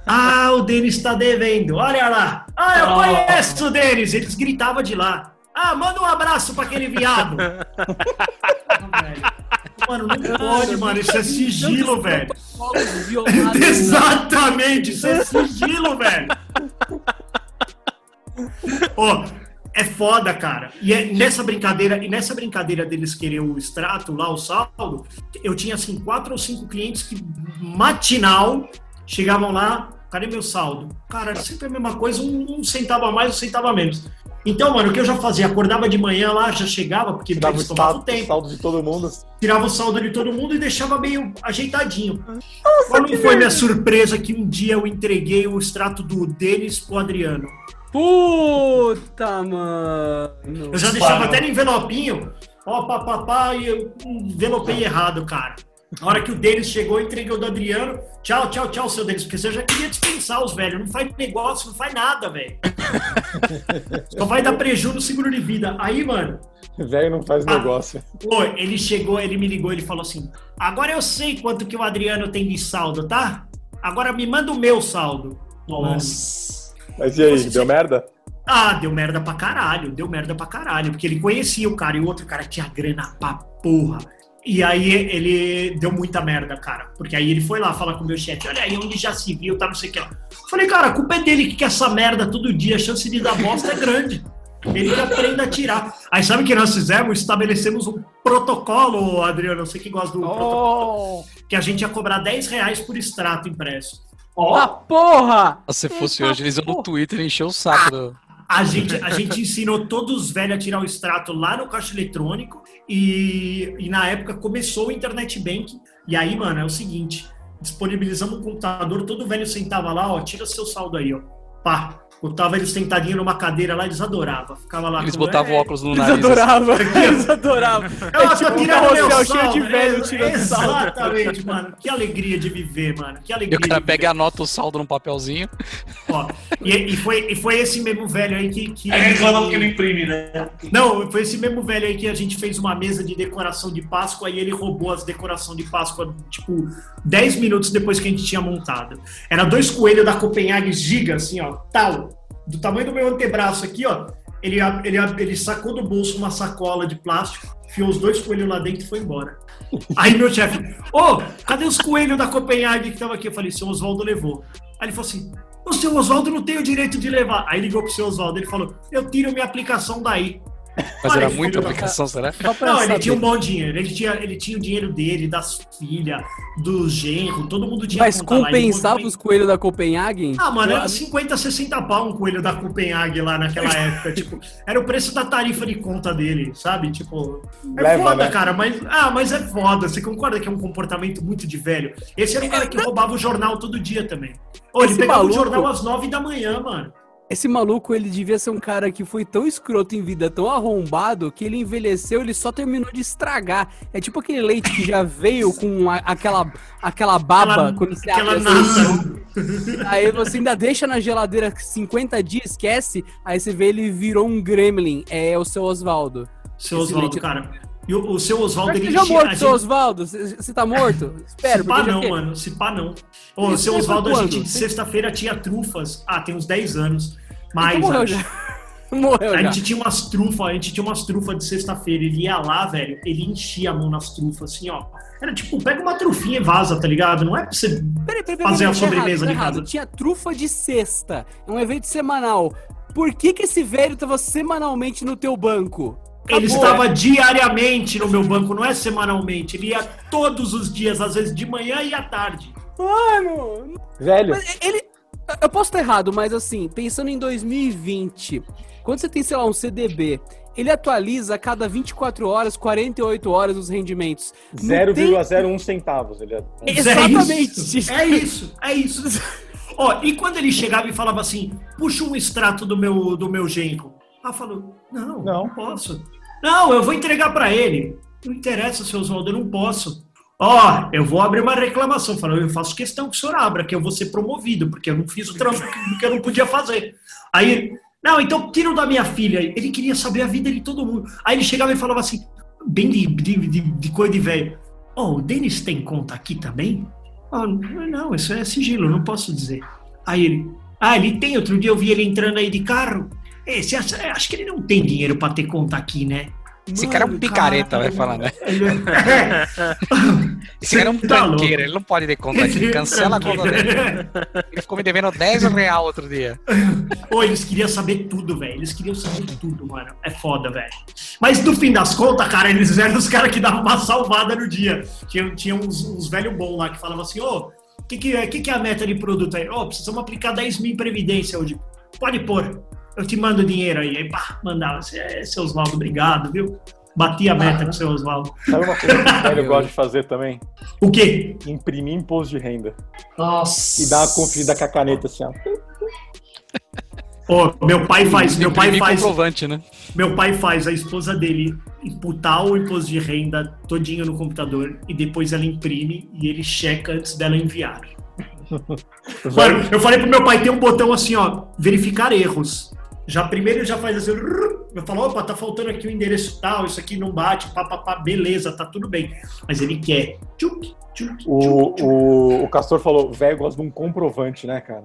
Ah, o Denis está devendo, olha lá. Ah, eu Oh. conheço o Denis, eles gritavam de lá. Ah, manda um abraço para aquele viado. Mano, não pode, mano, isso é sigilo, velho. Exatamente, isso é sigilo, velho. Ó, é foda, cara. E é nessa brincadeira, e nessa brincadeira deles querer o extrato lá, o saldo, eu tinha assim quatro ou cinco clientes que matinal chegavam lá, cadê meu saldo? Cara, era sempre a mesma coisa, um, um centavo a mais, um centavo a menos. Então, mano, o que eu já fazia? Acordava de manhã lá, já chegava, porque Dava o eles tomavam status, tempo saldo de todo mundo. tirava o saldo de todo mundo e deixava meio ajeitadinho. Qual não foi minha surpresa que um dia eu entreguei o extrato do Denis pro Adriano? Puta, mano. Eu já deixava até no envelopinho, ó, papapá, e eu envelopei errado, cara. Na hora que o Denis chegou, entreguei o do Adriano. Tchau, tchau, tchau, seu Denis, porque você já queria dispensar os velhos. Não faz negócio, não faz nada, velho. Só vai dar prejuízo no seguro de vida. Aí, mano, Velho não faz Ah. negócio. Pô, ele chegou, ele me ligou, ele falou assim: agora eu sei quanto que o Adriano tem de saldo, tá? Agora me manda o meu saldo. Nossa. Mas e aí, Você- deu merda? Ah, deu merda pra caralho, deu merda pra caralho, porque ele conhecia o cara e o outro cara tinha grana pra porra. E aí ele deu muita merda, cara. Porque aí ele foi lá falar com o meu chefe, olha aí onde já se viu, tá não sei o que lá. Falei, cara, a culpa é dele que quer essa merda todo dia, a chance de dar bosta é grande. Ele que aprenda a tirar. Aí sabe o que nós fizemos? Estabelecemos um protocolo, Adriano, você que gosta do protocolo, Oh, que a gente ia cobrar 10 reais por extrato impresso. Ó, ah, porra! Se fosse Eita hoje, eles iam no. Twitter e encher o saco. do- A gente, a gente ensinou todos os velhos a tirar o extrato lá no caixa eletrônico e, e na época começou o internet banking. E aí, mano, é o seguinte: disponibilizamos um computador, todo velho sentava lá, ó, tira seu saldo aí, ó. Pá. Botava eles sentadinhos numa cadeira lá, eles adoravam. Ficava lá. Eles com- botavam é, óculos no Eles nariz. assim. adoravam, eles adoravam. Eu É tô tipo um tirando meu carrossel cheio de velho É, tirando. Exatamente, mano. Que alegria de viver, mano. Que E alegria. o cara pega e anota o saldo num papelzinho. Ó, e, e foi, e foi esse mesmo velho aí que. que aí reclama porque não imprime, né? Não, foi esse mesmo velho aí que a gente fez uma mesa de decoração de Páscoa e ele roubou as decorações de Páscoa, tipo, 10 minutos depois que a gente tinha montado. Era dois coelhos da Copenhague giga, assim, ó, tal, do tamanho do meu antebraço aqui, ó. ele, ele, ele sacou do bolso uma sacola de plástico, enfiou os dois coelhos lá dentro e foi embora. Aí meu chefe, ô, cadê os coelhos da Copenhague que estavam aqui? Eu falei, seu Oswaldo levou. Aí ele falou assim, o seu Oswaldo não tem o direito de levar. Aí ligou pro seu Oswaldo, ele falou, eu tiro minha aplicação daí. Mas Olha, era muita aplicação, será? Não, ele saber. tinha um bom dinheiro. Ele tinha, ele tinha o dinheiro dele, das filhas, do genro, todo mundo tinha Mas lá, compensava movimenta- os coelhos da Copenhagen? Ah, mano, era Eu- 50, 60 pau um coelho da Copenhague lá naquela época. tipo, era o preço da tarifa de conta dele, sabe? Tipo, é Leva, foda, né? cara, mas. Ah, mas é foda. Você concorda que é um comportamento muito de velho? Esse era o cara que roubava o jornal todo dia também. Ô, ele pegava maluco- o jornal às 9 da manhã, mano. Esse maluco, ele devia ser um cara que foi tão escroto em vida, tão arrombado, que ele envelheceu, ele só terminou de estragar. É tipo aquele leite que já veio com a- aquela, aquela baba Aquela- quando você aquela abre assim, nata. Aí você ainda deixa na geladeira 50 dias, esquece, aí você vê ele virou um gremlin. É o seu Oswaldo. Seu Oswaldo, leite- cara. E o, o seu Oswaldo, ele já morto, a seu gente- Oswaldo? Você tá morto? Espero, se pá não, mano. Se pá não. Ô, Isso seu Oswaldo, a gente sexta-feira tinha trufas. Ah, tem uns 10 anos. Mais, Então morreu já. Morreu A já. gente tinha umas trufas, a gente tinha umas trufas de sexta-feira. Ele ia lá, velho, ele enchia a mão nas trufas, assim, ó. Era tipo, pega uma trufinha e vaza, tá ligado? Não é pra você. Peraí, peraí, peraí, fazer a peraí, sobremesa errado, de errado. casa. Tinha trufa de sexta. É um evento semanal. Por que que esse velho tava semanalmente no teu banco? Ele Acabou. estava diariamente no meu banco, não é semanalmente. Ele ia todos os dias, às vezes de manhã e à tarde. Mano, Velho, mas ele... Eu posso estar errado, mas assim, pensando em 2020, quando você tem, sei lá, um CDB, ele atualiza a cada 24 horas, 48 horas os rendimentos. Não tem- 0,01 centavos. Ele é... Exatamente. É isso, é isso. É isso. Ó, e quando ele chegava e falava assim, puxa um extrato do meu, do meu genro. Ah, falou, não, Não. não, posso. Não, eu vou entregar para ele. Não interessa, seu Oswaldo, eu não posso. Ó, eu vou abrir uma reclamação. Falou, eu faço questão que o senhor abra, que eu vou ser promovido, porque eu não fiz o trampo que- eu não podia fazer. Aí não, então tira o da minha filha. Ele queria saber a vida de todo mundo. Aí ele chegava e falava assim, bem de, de, de, de coisa de velho. Ó, o Denis tem conta aqui também? Ah, não, isso é sigilo, não posso dizer. Aí ele, ah, ele tem. Outro dia eu vi ele entrando aí de carro. Esse, acho que ele não tem dinheiro pra ter conta aqui, né? Esse cara é um picareta, vai falar, né? Ele é- Esse cara é um tá tranqueiro, louco. ele não pode ter conta aqui. Cancela a conta dele. Ele ficou me devendo 10 real outro dia. Pô, eles queriam saber tudo, velho. Eles queriam saber tudo, mano. É foda, velho. Mas no fim das contas, cara, eles eram os caras que davam uma salvada no dia. Tinha, tinha uns, uns velhos bons lá que falavam assim, ô, o que, que, é- que, que é a meta de produto aí? Ô, precisamos aplicar 10 mil em previdência hoje. Pode pôr. Eu te mando dinheiro aí. Aí, pá, mandava. É, seu Oswaldo, obrigado, viu? Bati a meta com o seu Oswaldo. Sabe uma coisa que o velho gosta de fazer também? O quê? Imprimir imposto de renda. Nossa. E dar uma conferida com a caneta assim, ó. Ô, meu pai faz, meu pai faz. comprovante, né? Meu pai faz a esposa dele imputar o imposto de renda todinho no computador e depois ela imprime e ele checa antes dela enviar. Mano, eu falei pro meu pai, tem um botão assim, ó, verificar erros. Já primeiro ele já faz assim, eu falo, opa, tá faltando aqui o endereço tal, isso aqui não bate, pá, pá, pá, beleza, tá tudo bem. Mas ele quer. Tchuc, tchuc, O, tchuc, tchuc. o, o Castor falou, velho gosta de um comprovante, né, cara?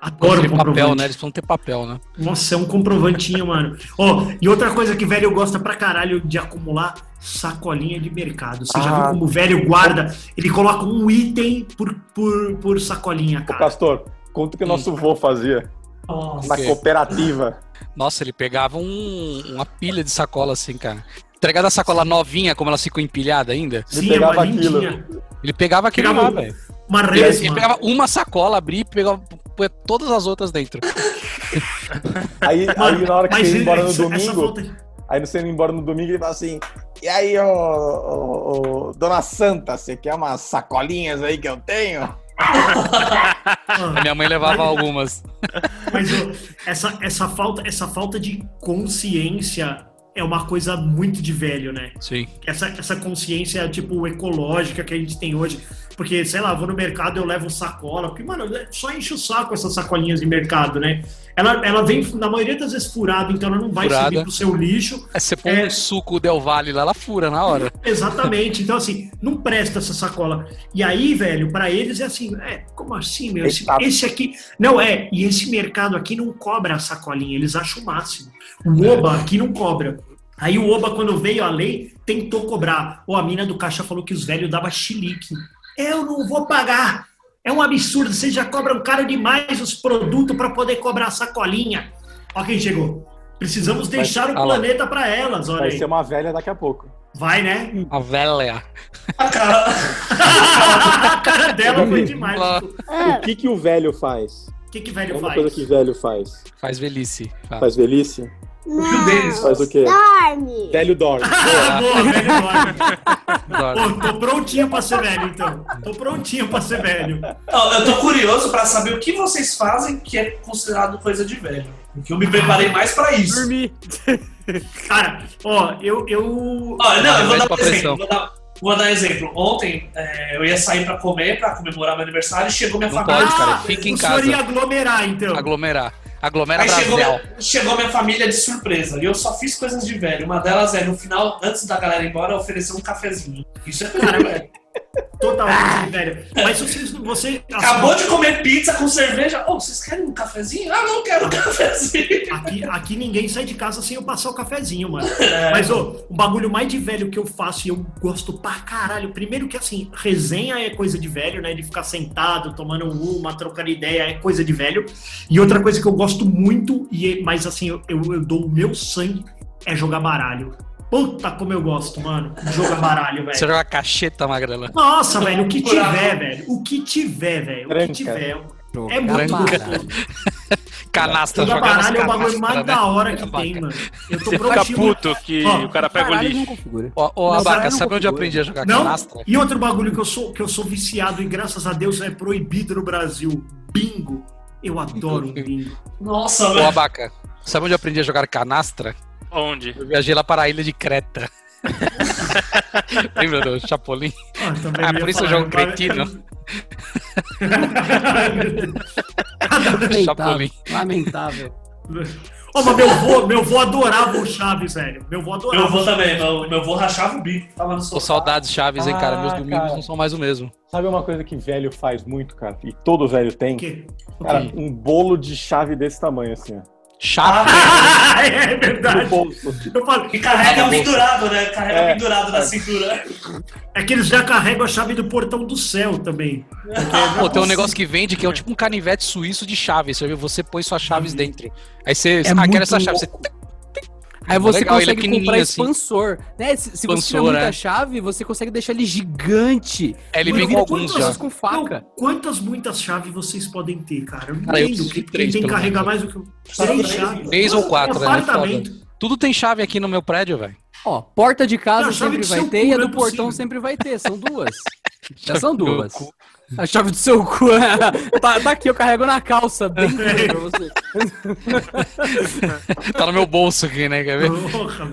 Adoro Tem papel, comprovante. né? Eles precisam ter papel, né? Nossa, é um comprovantinho, mano. Ó, e outra coisa que velho gosta pra caralho de acumular, sacolinha de mercado. Você já Ah. viu como o velho guarda? Ele coloca um item por, por, por sacolinha, Ô, cara. Castor, conta o que o nosso vô fazia Nossa. na cooperativa. Nossa, ele pegava um- uma pilha de sacola assim, cara. Entregada a sacola novinha, como elas ficam empilhadas ainda. Sim, pegava uma aquilo. Ele pegava aquilo Pegava lá, velho. Uma Ele, resma. ele pegava uma sacola, abria e pegava põe todas as outras dentro. Aí, Mano, aí na hora que você ia embora no domingo, aí você ia embora no domingo ele fala assim, e aí, ô, ô, ô, dona Santa, você quer umas sacolinhas aí que eu tenho? Minha mãe levava algumas. Mas essa, essa, falta, essa falta de consciência é uma coisa muito de velho, né? Sim. Essa, essa consciência, tipo, ecológica que a gente tem hoje. Porque, sei lá, vou no mercado, eu levo sacola. Porque, mano, só enche o saco essas sacolinhas de mercado, né? Ela, ela vem, na maioria das vezes, furada, então ela não vai Furada. subir pro seu lixo. É, você põe É. um suco Del Valle lá, ela fura na hora. Exatamente. Então, assim, não presta essa sacola. E aí, velho, pra eles é assim, é, como assim, meu? Esse, esse aqui. Não, é, e esse mercado aqui não cobra a sacolinha, eles acham o máximo. O Oba aqui não cobra. Aí o Oba, quando veio a lei, tentou cobrar. Ou a mina do caixa falou que os velhos davam chilique. Eu não vou pagar. É um absurdo, vocês já cobram caro demais os produtos para poder cobrar a sacolinha. Ó quem chegou. Precisamos deixar o planeta para elas, olha Vai aí. ser uma velha daqui a pouco. Vai, né? A velha. A cara. a cara dela foi demais. O que, que o velho faz? O que que É velho uma faz? coisa que velho faz. Faz velhice. Faz velhice? O fio deles. Faz o quê? Dorme. Velho dorme. Ah, boa, velho dorme. Pô, tô prontinho pra ser velho, então. Tô prontinho pra ser velho. Não, eu tô curioso pra saber o que vocês fazem que é considerado coisa de velho. Porque eu me preparei mais pra isso. Dormir. Cara, ó, eu. eu... Ó, não, eu vou dar um exemplo. Vou dar, vou dar um exemplo. Ontem é, eu ia sair pra comer, pra comemorar meu aniversário, e chegou minha Não família. pode, cara. Fica em o senhor casa. ia aglomerar, então. Aglomerar. Aglomera Aí chegou minha, chegou minha família de surpresa. E eu só fiz coisas de velho. Uma delas é, no final, antes da galera ir embora, oferecer um cafezinho. Isso é cara, velho. Totalmente velho. Mas vocês, você. Acabou de comer pizza com cerveja. Ô, vocês querem um cafezinho? Ah, não quero um cafezinho. Aqui, aqui ninguém sai de casa sem eu passar o cafezinho, mano. É. Mas, ô, o bagulho mais de velho que eu faço e eu gosto pra caralho. Primeiro que, assim, resenha é coisa de velho, né? De ficar sentado, tomando uma, trocando ideia, é coisa de velho. E outra coisa que eu gosto muito, e mas, assim, eu, eu, eu dou o meu sangue, é jogar baralho. Puta como eu gosto, mano, de jogar baralho, Você velho. joga cacheta, magrela. Nossa, velho, o que tiver, velho. O que tiver, velho. O que tiver. Jogar É muito gostoso. Canastra, Jogar baralho é o bagulho mais né? da hora que Abaca. tem, mano. Eu tô Fica prontinho. puto que Ó, o cara pega o lixo. ó, Mas Abaca, sabe onde eu aprendi a jogar Não, canastra? e outro bagulho que eu sou que eu sou viciado e graças a Deus é proibido no Brasil. Bingo. Eu adoro um bingo. Nossa, Ô, velho. Abaca, sabe onde eu aprendi a jogar canastra? Onde? Eu viajei lá para a ilha de Creta. Lembra do Chapolin? Ah, Ah, por isso eu jogo cretino. Lamentável. Chapolin. Lamentável. Ó, mas meu vô, meu vô adorava o Chaves, velho. Meu vô adorava. Meu Chaves. também, meu, meu avô rachava o bico, tava no Tô sofá. saudades Chaves, hein, cara. Meus Ah, domingos cara. não são mais o mesmo. Sabe uma coisa que velho faz muito, cara? E todo velho tem? O quê? O Cara, um bolo de chave desse tamanho, assim, ó. Chave. Ah, é No verdade. bolso. Eu falo, E carrega pendurado, né? Carrega É. pendurado na cintura. é que eles já carregam a chave do portão do céu também. Pô, tem um negócio que vende que é tipo um canivete suíço de chave. Você, você põe suas chaves dentro. Aí você. É ah, quero essa chave. Você, Aí você Legal, ele é consegue pequenininho comprar assim. expansor. Né? Se, se você tiver Expansor, muita é. chave, você consegue deixar ele gigante. É, ele vem com eu- alguns quantas- já. Com faca. Não, quantas muitas chaves vocês podem ter, cara? Eu não Cara, eu entendo. Quem três, tem que carregar mais do que eu. Três três? chaves. Três ou quatro, É né? apartamento. Tudo tem chave aqui no meu prédio, velho. Ó, porta de casa Não, sempre vai ter e a do é portão sempre vai ter. São duas. Já são duas. A chave do seu cu. tá, tá aqui, eu carrego na calça, bem pra você. Tá no meu bolso aqui, né? Quer ver? Porra,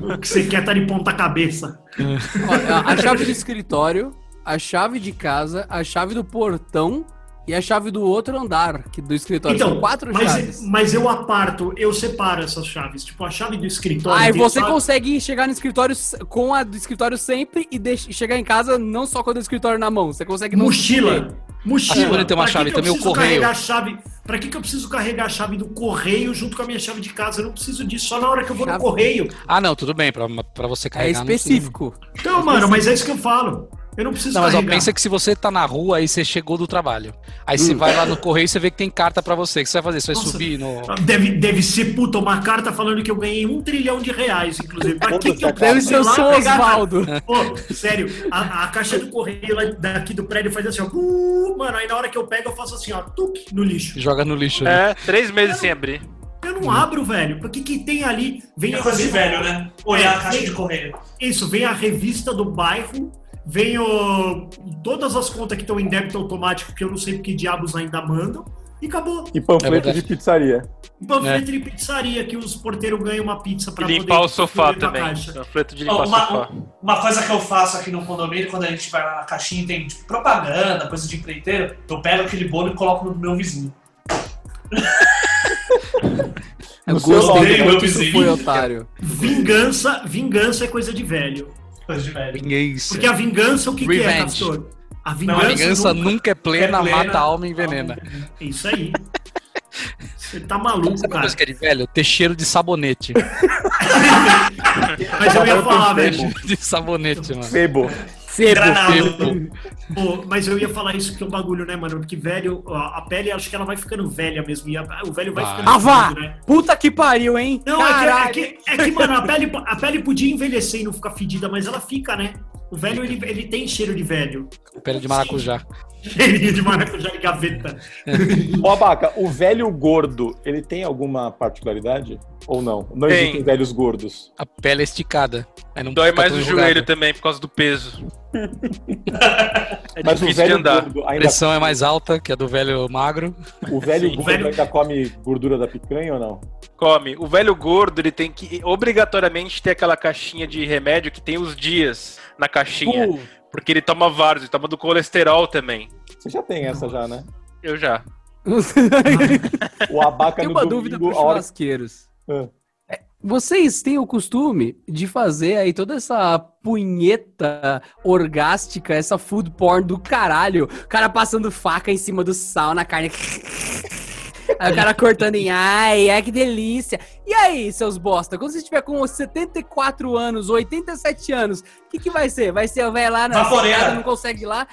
o que você quer tá de ponta cabeça. A- a chave do escritório, a chave de casa, a chave do portão e a chave do outro andar que do escritório. São Então, quatro mas, chaves. mas eu aparto, eu separo essas chaves. Tipo, a chave do escritório. Aí tem você chave- consegue chegar no escritório com a do escritório sempre e deix- chegar em casa não só com a do escritório na mão. Você consegue Mochila. Mochila. Ah, tem uma Pra chave que eu também, o preciso correio. carregar a chave? Pra que, que eu preciso carregar a chave do correio junto com a minha chave de casa? Eu não preciso disso, só na hora que eu vou no Chave- correio. Ah, não, tudo bem. Pra, pra você É carregar. não precisa. específico. Então, mano, mas é isso que eu falo. Eu não preciso Não, mas ó, pensa que se você tá na rua, aí você chegou do trabalho. Aí você vai lá no correio e você vê que tem carta pra você. O que você vai fazer? Você vai Nossa. subir no. Deve, deve ser, puta, uma carta falando que eu ganhei um trilhão de reais, inclusive. Pra que, que eu Deve ser o seu Osvaldo. Pô, sério, a, a caixa do correio lá daqui do prédio faz assim, ó. uh, mano, aí na hora que eu pego, eu faço assim, ó, tuc, no lixo. Joga no lixo. né? É, três meses sem abrir. Eu não abro, velho. Porque que tem ali. Vem É coisa de velho, né? Olhar a caixa de correio. Isso, vem a revista do bairro, vem o, todas as contas que estão em débito automático, que eu não sei porque diabos ainda mandam. E acabou. E panfleto É de pizzaria. Um panfleto de pizzaria que os porteiros ganham uma pizza E pra limpar poder o sofá também. caixa. Panfleto de limpar o uma, sofá. uma coisa que eu faço aqui no condomínio, quando a gente vai lá na caixinha e tem tipo, propaganda, coisa de empreiteiro, eu pego aquele bolo e coloco no meu vizinho. Eu No seu gostei meu vizinho. foi otário. Vingança, vingança é coisa de velho. Coisa de velho. Vingança. Porque a vingança, o que, que é. Castor? A A vingança, vingança nunca- nunca é plena, é plena, mata a alma e envenena. É isso aí. Você tá maluco, Sabe cara. coisa que é de velho? Ter cheiro de sabonete. Mas eu ia falar, velho. De sabonete, mano. Febo. Sebo, Granado. sebo. Pô, mas eu ia falar isso que é um bagulho, né, mano? Porque velho, a a pele, acho que ela vai ficando velha mesmo. E a- o velho vai Vai. ficando. Ah, vá! fudido, né? Puta que pariu, hein? Não, é que, é, que, é que, mano, a pele, a pele podia envelhecer e não ficar fedida, mas ela fica, né? O velho, ele, ele tem cheiro de velho. Pele de maracujá. Cheirinho de maracujá de gaveta. Ô, Abaca, o velho gordo, ele tem alguma particularidade? Ou não? Não Tem. existem velhos gordos. A pele é esticada. Aí não Dói mais o joelho também por causa do peso. É Mas o difícil de velho A pressão é mais alta que a do velho magro. o velho Sim. gordo Velho- ainda come gordura da picanha ou não? Come. O velho gordo, ele tem que obrigatoriamente ter aquela caixinha de remédio que tem os dias na caixinha. Pô, Porque ele toma vários, ele toma do colesterol também. Você já tem essa já, né? Eu já. O Abaca Tem no uma domingo, dúvida pros a hora... churrasqueiros. É, Vocês têm o costume de fazer aí toda essa punheta orgástica, essa food porn do caralho, o cara passando faca em cima do sal na carne. Aí o cara cortando em ai, ai que delícia. E aí, seus bosta, quando você estiver com 74 anos, 87 anos, o que, que vai ser? Vai ser o velho lá na secada, não consegue ir lá?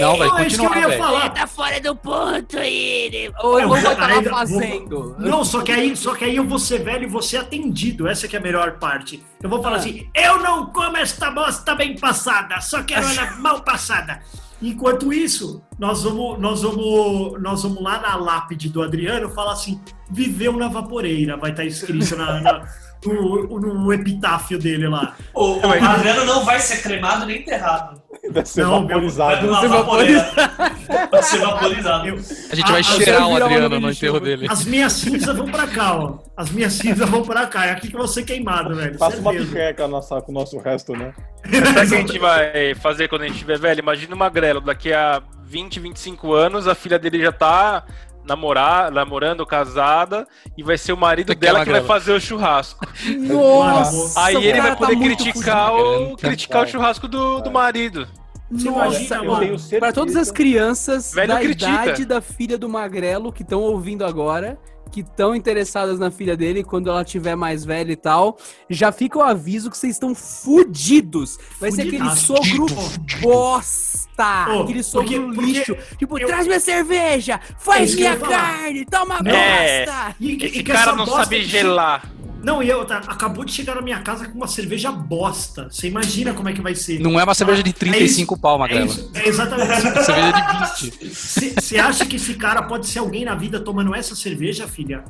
Não, vai Não, isso que eu continuar, ia velho. falar. Tá fora do ponto aí. Ou vai vou- estar lá ainda- fazendo. Não, só que aí, só que aí eu vou ser velho e vou ser atendido. Essa que é a melhor parte. Eu vou falar assim: eu não como esta bosta bem passada, só quero ela mal passada. Enquanto isso, nós vamos, nós vamos, nós vamos lá na lápide do Adriano falar assim: viveu na vaporeira. Vai estar escrito na, na- no, no epitáfio dele lá. O, o Adriano não vai ser cremado nem enterrado. Vai ser Não, meu- Vai vaporizado. Vai ser vaporizado. Eu- A gente vai Ah, cheirar o Adriano no enterro dele. As minhas cinzas vão pra cá, ó. As minhas cinzas vão pra cá. É aqui que eu vou ser queimado, velho. Faça uma certeza. picanha com, a nossa, com o nosso resto, né? Sabe o que a gente vai fazer quando a gente estiver velho? Imagina o Magrelo, daqui a 20, 25 anos, a filha dele já tá namorar, namorando, casada, e vai ser o marido dela que vai fazer o churrasco. Nossa, Aí ele vai tá poder criticar, o, criticar o churrasco do, do marido. Nossa. Para todas as crianças Velho da critica. idade da filha do Magrelo que estão ouvindo agora, que estão interessadas na filha dele quando ela tiver mais velha e tal, já fica o aviso que vocês estão fudidos. Vai ser aquele sogro bosta, Pô, aquele sogro porque- porque lixo. Tipo, eu- traz minha cerveja, É faz eu minha carne, toma É. bosta. E, e Esse que cara não bosta sabe que- gelar. Não, e eu, tá, acabou de chegar na minha casa com uma cerveja bosta. Você imagina como é que vai ser. Não é uma cerveja de 35 pau, É, Magrela. isso, é exatamente isso. Cerveja de 20. Você acha que esse cara pode ser alguém na vida tomando essa cerveja, filha?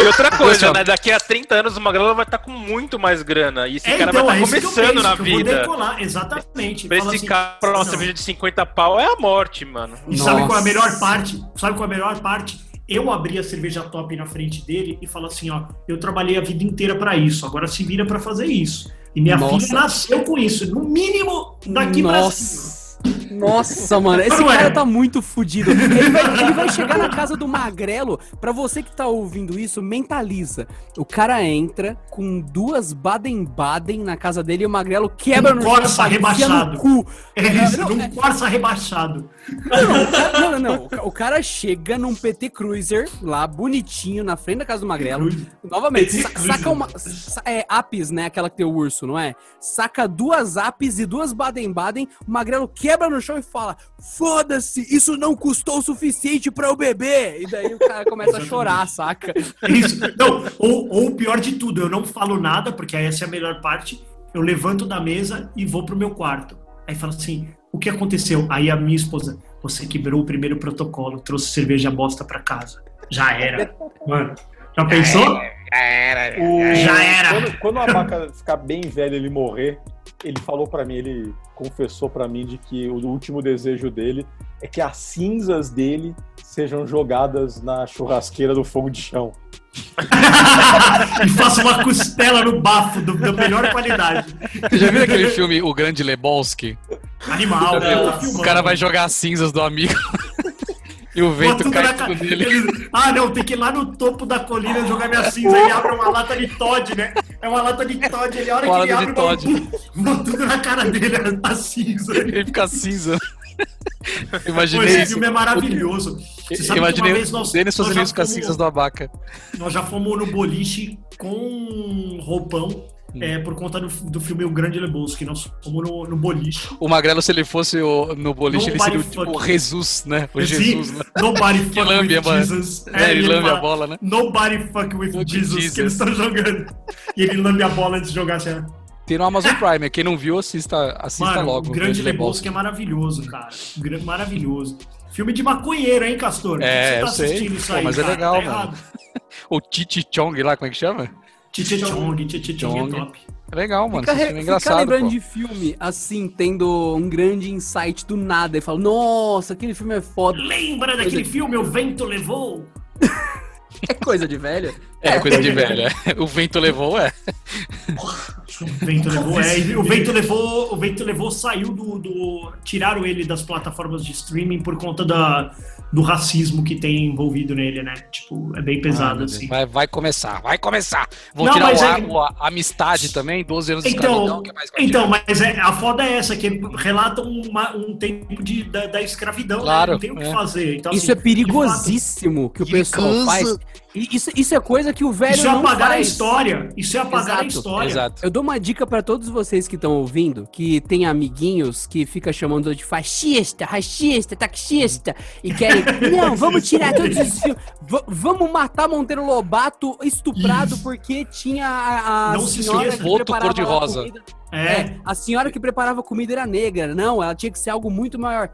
E outra coisa, né? Daqui a 30 anos o Magrelo vai estar com muito mais grana. E esse é, cara então, vai é estar começando penso, na vida. decolar, exatamente. Pra Fala esse assim, cara, pra uma não. cerveja de 50 pau é a morte, mano. E sabe qual é a Nossa. melhor parte? Sabe qual é a melhor parte? Eu abri a cerveja top na frente dele e falo assim, ó, eu trabalhei a vida inteira pra isso, agora se vira pra fazer isso. E minha Nossa. filha nasceu com isso, no mínimo daqui pra cima. Nossa. Mano, esse é? cara tá muito fudido. Ele vai, ele vai chegar na casa do Magrelo. Pra você que tá ouvindo isso, mentaliza. O cara entra com duas Baden-Baden na casa dele e o Magrelo quebra Um no Corsa chão, rebaixado. no cu. É isso, Não, num Corsa rebaixado. Não, não, o cara- não, não. O ca- O cara chega num PT Cruiser, lá, bonitinho, na frente da casa do Magrelo. Novamente, sa- saca uma. sa- É, apis, né? Aquela que tem o urso, não é? Saca duas apis e duas Baden-Baden. O Magrelo quebra no chão e fala: Foda-se, isso não custou o suficiente pra eu beber. E daí o cara começa a chorar, saca? É Isso. Não, ou, ou o pior de tudo, eu não falo nada, porque essa é a melhor parte. Eu levanto da mesa e vou pro meu quarto. Aí fala assim: o que aconteceu? Aí a minha esposa, você quebrou o primeiro protocolo, trouxe cerveja bosta pra casa. Já era. Mano, já pensou? O- Já era. Quando, quando o Abaca ficar bem velho e ele morrer, ele falou pra mim, ele confessou pra mim de que o último desejo dele é que as cinzas dele sejam jogadas na churrasqueira do fogo de chão. e faça uma costela no bafo do, da melhor qualidade. Você já viu aquele filme O Grande Lebowski? Animal, né? Tá O filmando. cara vai jogar as cinzas do amigo e o vento cai na tudo nele. Eles- Ah, não, tem que ir lá no topo da colina jogar minha cinza. Ele abre uma lata de Todd, né? É uma lata de Todd. Ele, a hora Uma que ele abre, Todd. vai tudo na cara dele, a cinza. Ele fica cinza. Pô, Imaginei esse isso. filme é maravilhoso. Você sabe que uma Imaginei vez nós, Denis nós fazendo isso com as cinzas do abaca. Nós já fomos no boliche com roupão. É, por conta do, do filme O Grande Lebowski. Nós fomos no, no boliche. O Magrelo, se ele fosse o- no boliche, ele seria o, Nobody tipo, o fuck. Jesus, né? O Sim, Jesus, né? Nobody fuck lambe, with. Jesus. É, ele e lambe a bola, né? Nobody fuck with Jesus, Jesus. que eles estão jogando. E ele lambe a bola antes de jogar. Assim, ó. Tem no Amazon Prime. Quem não viu, assista, assista Mano, logo. o Grande Lebowski é maravilhoso, cara. Maravilhoso. Filme de maconheiro, hein, Castor? É, Você eu tá sei. assistindo isso Pô, aí, mas é cara? legal, Tá mano. O Titi Chong lá, como é que chama? Titi Chong, Titi Chong é top. É legal, mano. Fica, re- filme é fica engraçado, lembrando pô. de filme, assim, tendo um grande insight do nada e fala, nossa, aquele filme é foda. Lembra daquele filme O Vento Levou? É coisa de velho. É, coisa de velho. é. O vento levou, é. O Vento Levou, é. e O Vento Levou, o Vento Levou saiu do, do... Tiraram ele das plataformas de streaming por conta da, do racismo que tem envolvido nele, né? Tipo, é bem pesado, assim. Vai, vai começar, vai começar. Vou Não, tirar o, é- a, o- a amistade também, 12 anos de escravidão, Então, que é então mas é, a foda é essa, que relata uma- um tempo de, da, da escravidão, né? Claro, Não tem o que é. fazer. Então, Isso assim, é perigosíssimo que o pessoal faz. Isso, isso é coisa que o velho Isso é não apagar a história. Isso é apagar a Exato, história. Exato. Eu dou uma dica pra todos vocês que estão ouvindo, que tem amiguinhos que fica chamando de fascista, racista, taxista e querem, não, vamos tirar todos os filmes, va- vamos matar Monteiro Lobato estuprado porque tinha a, a Não se senhora esqueça. que Voto preparava cor-de-rosa. a comida. É. É, a senhora que preparava comida era negra. Não, ela tinha que ser algo muito maior.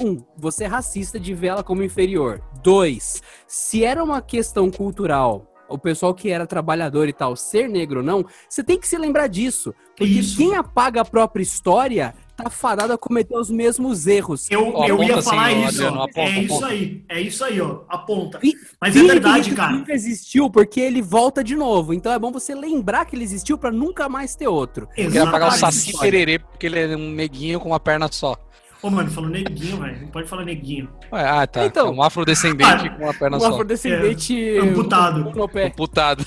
Um, você é racista de ver ela como inferior. Dois, se era uma questão cultural, o pessoal que era trabalhador e tal, ser negro ou não, você tem que se lembrar disso. Porque Isso. quem apaga a própria história tá fadado a cometer os mesmos erros. Eu, Ó, eu ia assim, falar isso. Adriano, aponta, é isso aponta. aí. É isso aí, ó. Aponta. Fi- Mas é verdade, cara. nunca existiu, porque ele volta de novo. Então é bom você lembrar que ele existiu pra nunca mais ter outro. Eu queria pagar o Exatamente. Saci Pererê, porque ele é um neguinho com uma perna só. Ô, mano, falou neguinho, velho. Não pode falar neguinho. Ué, ah, tá. Então. é um afrodescendente Ah, com uma perna Um só. afrodescendente É, amputado. Amputado.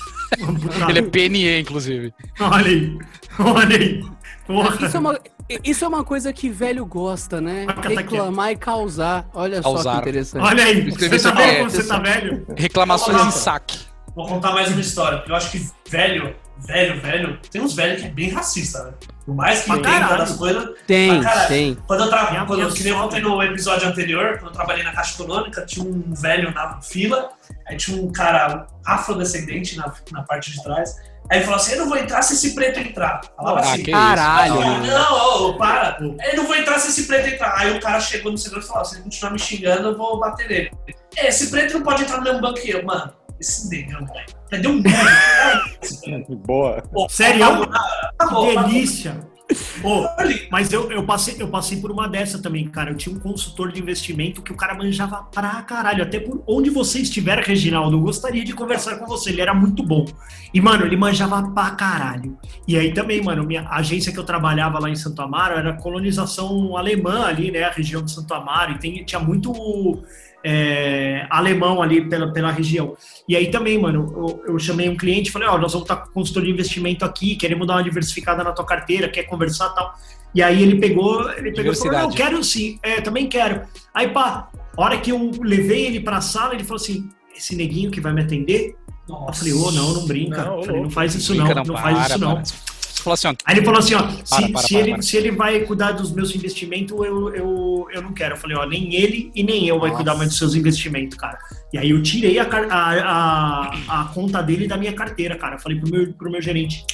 Ele é PNE, inclusive. Olha aí. Olha aí. Porra. Isso é, uma, isso é uma coisa que velho gosta, né? Catar Reclamar e causar. Olha só Causar. que interessante. Olha aí. Você tá essa. você tá velho? Reclamações em saque. Vou contar mais uma história, porque eu acho que velho, velho, velho, tem uns velhos que é bem racista, né? Por mais que entenda das coisas. Tem, Mas, cara, tem. Quando eu trabalhei, quando eu, que nem contei no episódio anterior, quando eu trabalhei na Caixa Econômica, tinha um velho na fila, aí tinha um cara afrodescendente na, na parte de trás. Aí ele falou assim: Eu não vou entrar se esse preto entrar. Falava Ah, assim. que Caralho, não, ô, para. Eu não vou entrar se esse preto entrar. Aí o cara chegou no segundo e falou: Se ele continuar me xingando, eu vou bater nele. É, esse preto não pode entrar no mesmo banco que eu, mano. Esse negão, velho. Deu um. Boa. Sério? Acabou, Que acabou. delícia. Ô, Ali. mas eu, eu, passei, eu passei por uma dessa também, cara. Eu tinha um consultor de investimento que o cara manjava pra caralho. Até por onde você estiver, Reginaldo, eu gostaria de conversar com você. Ele era muito bom. E, mano, ele manjava pra caralho. E aí também, mano, minha a agência que eu trabalhava lá em Santo Amaro era colonização alemã ali, né? A região de Santo Amaro. E tem, tinha muito é, alemão ali pela, pela região. E aí também, mano, eu, eu chamei um cliente e falei, ó, nós vamos estar com consultor de investimento aqui, queremos dar uma diversificada na tua carteira, quer conversar e tal. E aí ele pegou, ele pegou e falou, não, quero sim, é, também quero. Aí, pá, a hora que eu levei ele pra sala, ele falou assim, esse neguinho que vai me atender? Eu falei, ô, não, não brinca. Não, falei, não faz isso não, Brinca, não, para, faz isso não. para. Falou assim, ó, Aí ele falou assim, ó, se, Para, para, se para, ele, para. se ele vai cuidar dos meus investimentos, eu, eu, eu não quero. Eu falei, ó, nem ele e nem eu vai cuidar mais dos seus investimentos, cara. E aí eu tirei a, a, a, a conta dele da minha carteira, cara. Eu falei pro meu, pro meu gerente,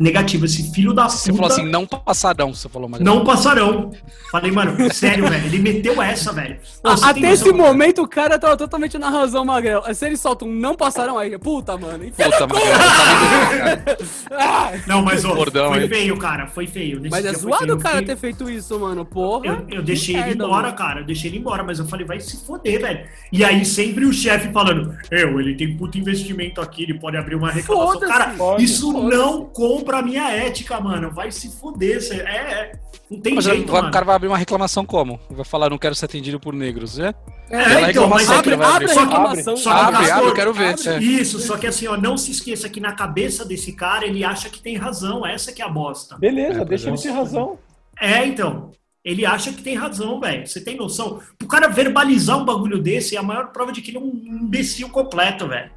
negativo. Esse filho da puta. Você falou assim, não passadão, você falou, mas Não passarão. Falei, mano, sério, velho. Ele meteu essa, velho. Pô, Até esse momento o cara tava totalmente na razão, Magrelo. Se ele solta um não passarão aí, puta, mano. Puta, no mas cu. eu tava indo, cara. Ah, Não, mas ó, Bordão, foi hein? feio, cara. Foi feio. Nesse Mas é zoado o cara ter feito isso, mano. Porra. Eu, eu deixei ele merda, embora, mano. cara. Eu deixei ele embora, mas eu falei, vai se foder, velho. E aí sempre o chefe falando, eu, ele tem puto investimento aqui, ele pode abrir uma reclamação. Cara, Pode, isso não compra a minha ética, mano. Vai se foder. cê- É, é. Não tem Mas jeito, vai- mano. o cara vai abrir uma reclamação como? Vai falar, não quero ser atendido por negros, é? É, Aquela então, mas reclamação é que que Abre a abrir. reclamação. Só que Abre, abre, eu quero ver. abre. é. Isso, só que assim, ó, não se esqueça que na cabeça desse cara ele acha que tem razão. Essa que é a bosta. Beleza, É, deixa ele é. ter razão. É, então. Ele acha que tem razão, velho. Você tem noção? O cara verbalizar um bagulho desse é a maior prova de que ele é um imbecil completo, velho.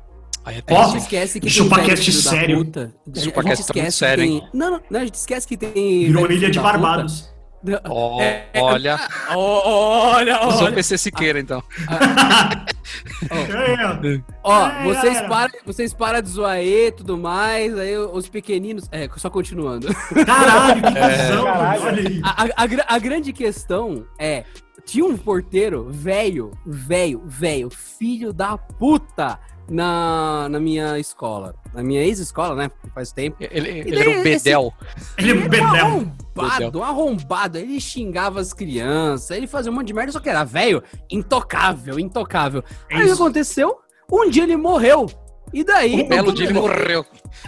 Aí é Ó, A gente esquece que Chupa tem velho cast filho da sério. puta. A gente Chupa cast tá muito sério, tem... Não, não, não, a gente esquece que tem... Virou ilha de. Barbados. Ó, É, é- olha, Ó, olha, eu sou olha. PC Siqueira, então. É, Ó, É, vocês param, vocês param de zoar e tudo mais, aí os pequeninos... É, só continuando. caralho, que visão, Caralho. olha aí. A, a- a grande questão é: tinha um porteiro velho, velho, velho, filho da puta na, na minha escola. Na minha ex-escola, né? Faz tempo. Ele, ele era um esse- bedel. Ele é um Ele era um bedel. arrombado, um arrombado. Ele xingava as crianças, ele fazia um monte de merda, só que era velho, intocável, intocável. É Aí o que aconteceu? Um dia ele morreu. E daí? Um belo dia ele morreu.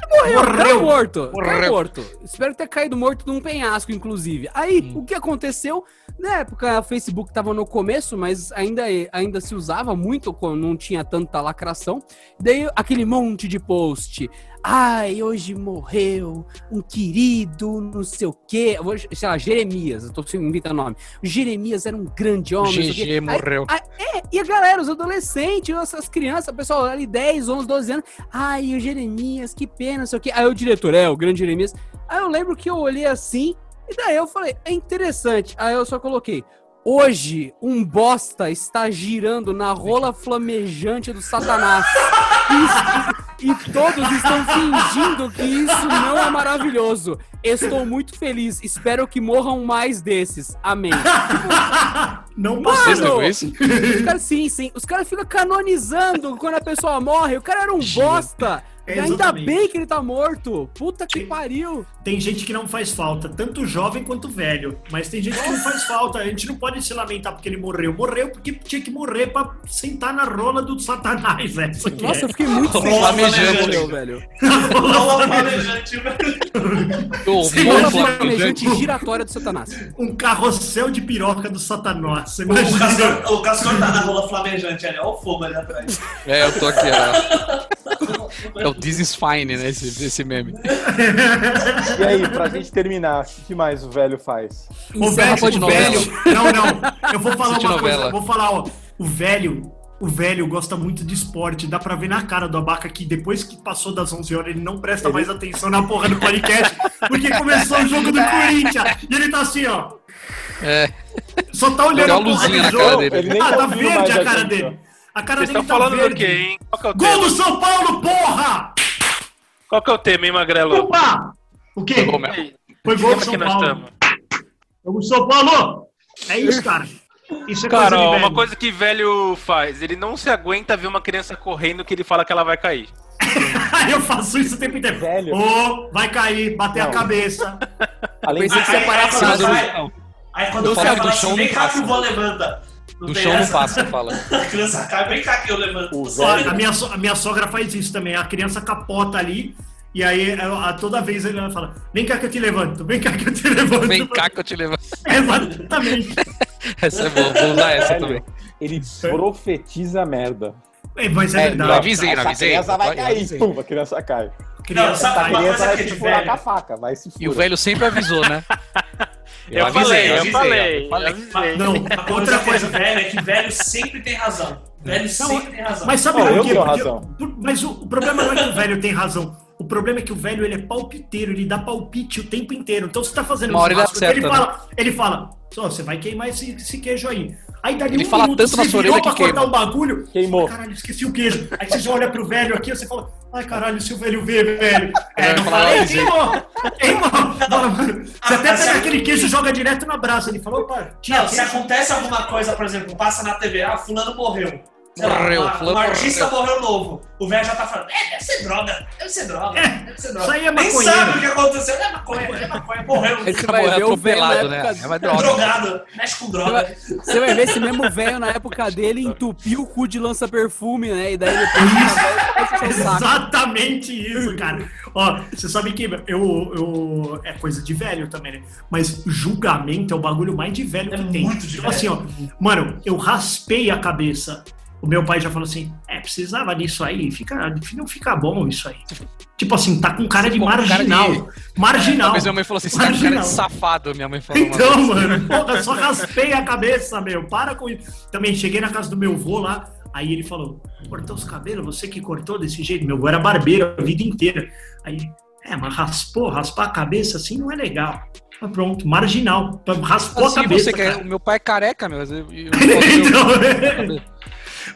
Morreu, Morreu. Morreu. morto. Morreu. Morreu. morto. Espero ter caído morto num penhasco, inclusive. Aí, Hum. o que aconteceu? Na época, o Facebook tava no começo, mas ainda, ainda se usava muito, quando não tinha tanta lacração. Daí, aquele monte de post. Ai, hoje morreu um querido, não sei o quê. Vou, sei lá, Jeremias, eu tô inventando nome. O Jeremias era um grande homem. GG Aí- morreu. é, e a galera, os adolescentes, essas crianças, pessoal ali 10, 11, 12 anos. Ai, o Jeremias, que pena, não sei o quê. Aí o diretor, é, o grande Jeremias. Aí eu lembro que eu olhei assim, e daí eu falei, é interessante. Aí eu só coloquei. Hoje, um bosta está girando na rola flamejante do Satanás. E, e todos estão fingindo que isso não é maravilhoso. Estou muito feliz. Espero que morram mais desses. Amém. Não passou. lembram isso? Os sim, sim. Os caras ficam canonizando quando a pessoa morre. O cara era um bosta. E ainda bem que ele tá morto. Puta que pariu. Tem gente que não faz falta, tanto jovem quanto velho. Mas tem gente que não faz falta. A gente não pode se lamentar porque ele morreu. Morreu porque tinha que morrer pra sentar na rola do satanás. Essa que Nossa, eu é. fiquei muito feliz Flamejante. velho. Rola planejante, velho. Flamejante. flamejante giratória do Satanás. um carrossel de piroca do satanás. O imagina? Castor, o Castor tá na rola flamejante ali, olha o fogo ali atrás. É, eu tô aqui, ó. É o This is Fine, né? Esse, esse meme. E aí, pra gente terminar, o que mais o velho faz? O velho, o novela. velho. Não, não. Eu vou falar Assiste uma coisa. novela. eu Vou falar, ó. O velho. O velho gosta muito de esporte, dá pra ver na cara do Abaca que depois que passou das 11 horas ele não presta mais atenção na porra do podcast, porque começou o jogo do Corinthians e ele tá assim, ó. É. Só tá olhando Olha a porra do jogo. Ele nem Ah, tá tá verde a a cara gente, dele. A cara Vocês dele estão tá falando verde. do quê, hein? Qual que é o Gol tema? do São Paulo, porra! Qual que é o tema, hein, Magrelo? Opa! O quê? Foi gol. Foi gol do tema São que nós Paulo. Vamos, São Paulo! É isso, cara. Isso é Cara, coisa de ó, velho. uma coisa que velho faz, ele não se aguenta ver uma criança correndo que ele fala que ela vai cair. eu faço isso o tempo inteiro. Velho. Ô, vai cair, bater a Não. cabeça. Além disso, que você ia parar aí, pra aí, quando Eu você fala do chão vem cá que vou levanta. Não Do chão não essa. passa, fala. A criança cai, vem cá que eu levanto. Olha, a minha, so- a minha sogra faz isso também. A criança capota ali. E aí, ela- toda vez ela fala: Vem cá que eu te levanto, vem cá que eu te levanto. Vem cá que eu te levo. Exatamente. Essa é boa, vou usar essa também. ele profetiza merda. É, mas é, É, verdade. não, avisei, essa avisei. criança vai cair, avisei. pum, a criança cai. Criança Não, sabe A criança coisa vai se furar com a faca, vai se E o furar. velho sempre avisou, né? Eu, falei, eu avisei, falei, eu falei. avisei. Não, Outra outra coisa velho é que velho sempre tem razão. Velho sempre tem razão. Mas sabe Não, quê? tenho Porque- razão. mas o, o problema não é que o velho tem razão. O problema é que o velho ele é palpiteiro, ele dá palpite o tempo inteiro. Então você tá fazendo Uma hora ele acerta, ele né? fala, ele fala, só você vai queimar esse, esse queijo aí. Aí dali Ele um fala minuto, tanto na você sua virou orelha que pra cortar queima. o bagulho. Queimou. Caralho, esqueci o queijo. Aí você já olha pro velho aqui, você fala, ai caralho, se o velho vê, velho. É, vai não falei, "Ai, queimou, queimou. Fala, mano, Você até pega aquele queijo e joga direto na brasa. Ele falou, opa, tinha Não, se acontece alguma coisa, por exemplo, passa na TV, ah, fulano morreu. Lá, Morreu, um artista morreu novo. O velho já tá falando, é, deve ser droga, deve ser droga, É, deve ser droga. isso aí é Nem maconheiro. sabe o que aconteceu, é maconha, é maconha, morreu. Aí você vai ver o velho né? época... É uma droga. Drogado, mexe com Você droga. vai, você vai ver esse mesmo velho na época dele entupiu o cu de lança-perfume, né? E daí depois velho, o. Exatamente isso, cara. Ó, você sabe que eu, eu. É coisa de velho também, né? Mas julgamento é o bagulho mais de velho É que tem. muito de Tipo assim, ó. Mano, eu raspei a cabeça. O meu pai já falou assim: é, precisava disso aí, fica, não fica bom isso aí. Tipo assim, tá com cara de com cara de- marginal. Marginal. Talvez minha mãe falou assim, você tá com cara Marginal. de safado, minha mãe falou. Então, vez. mano, porra, só raspei a cabeça, meu. Para com isso. Também cheguei na casa do meu avô lá. Aí ele falou: cortou os cabelos? Você que cortou desse jeito? Meu avô era barbeiro a vida inteira. Aí, é, mas raspou, raspar a cabeça assim não é legal. Ah, pronto, marginal. Raspou Assim, a cabeça. você quer... O meu pai é careca, meu. Eu, Então,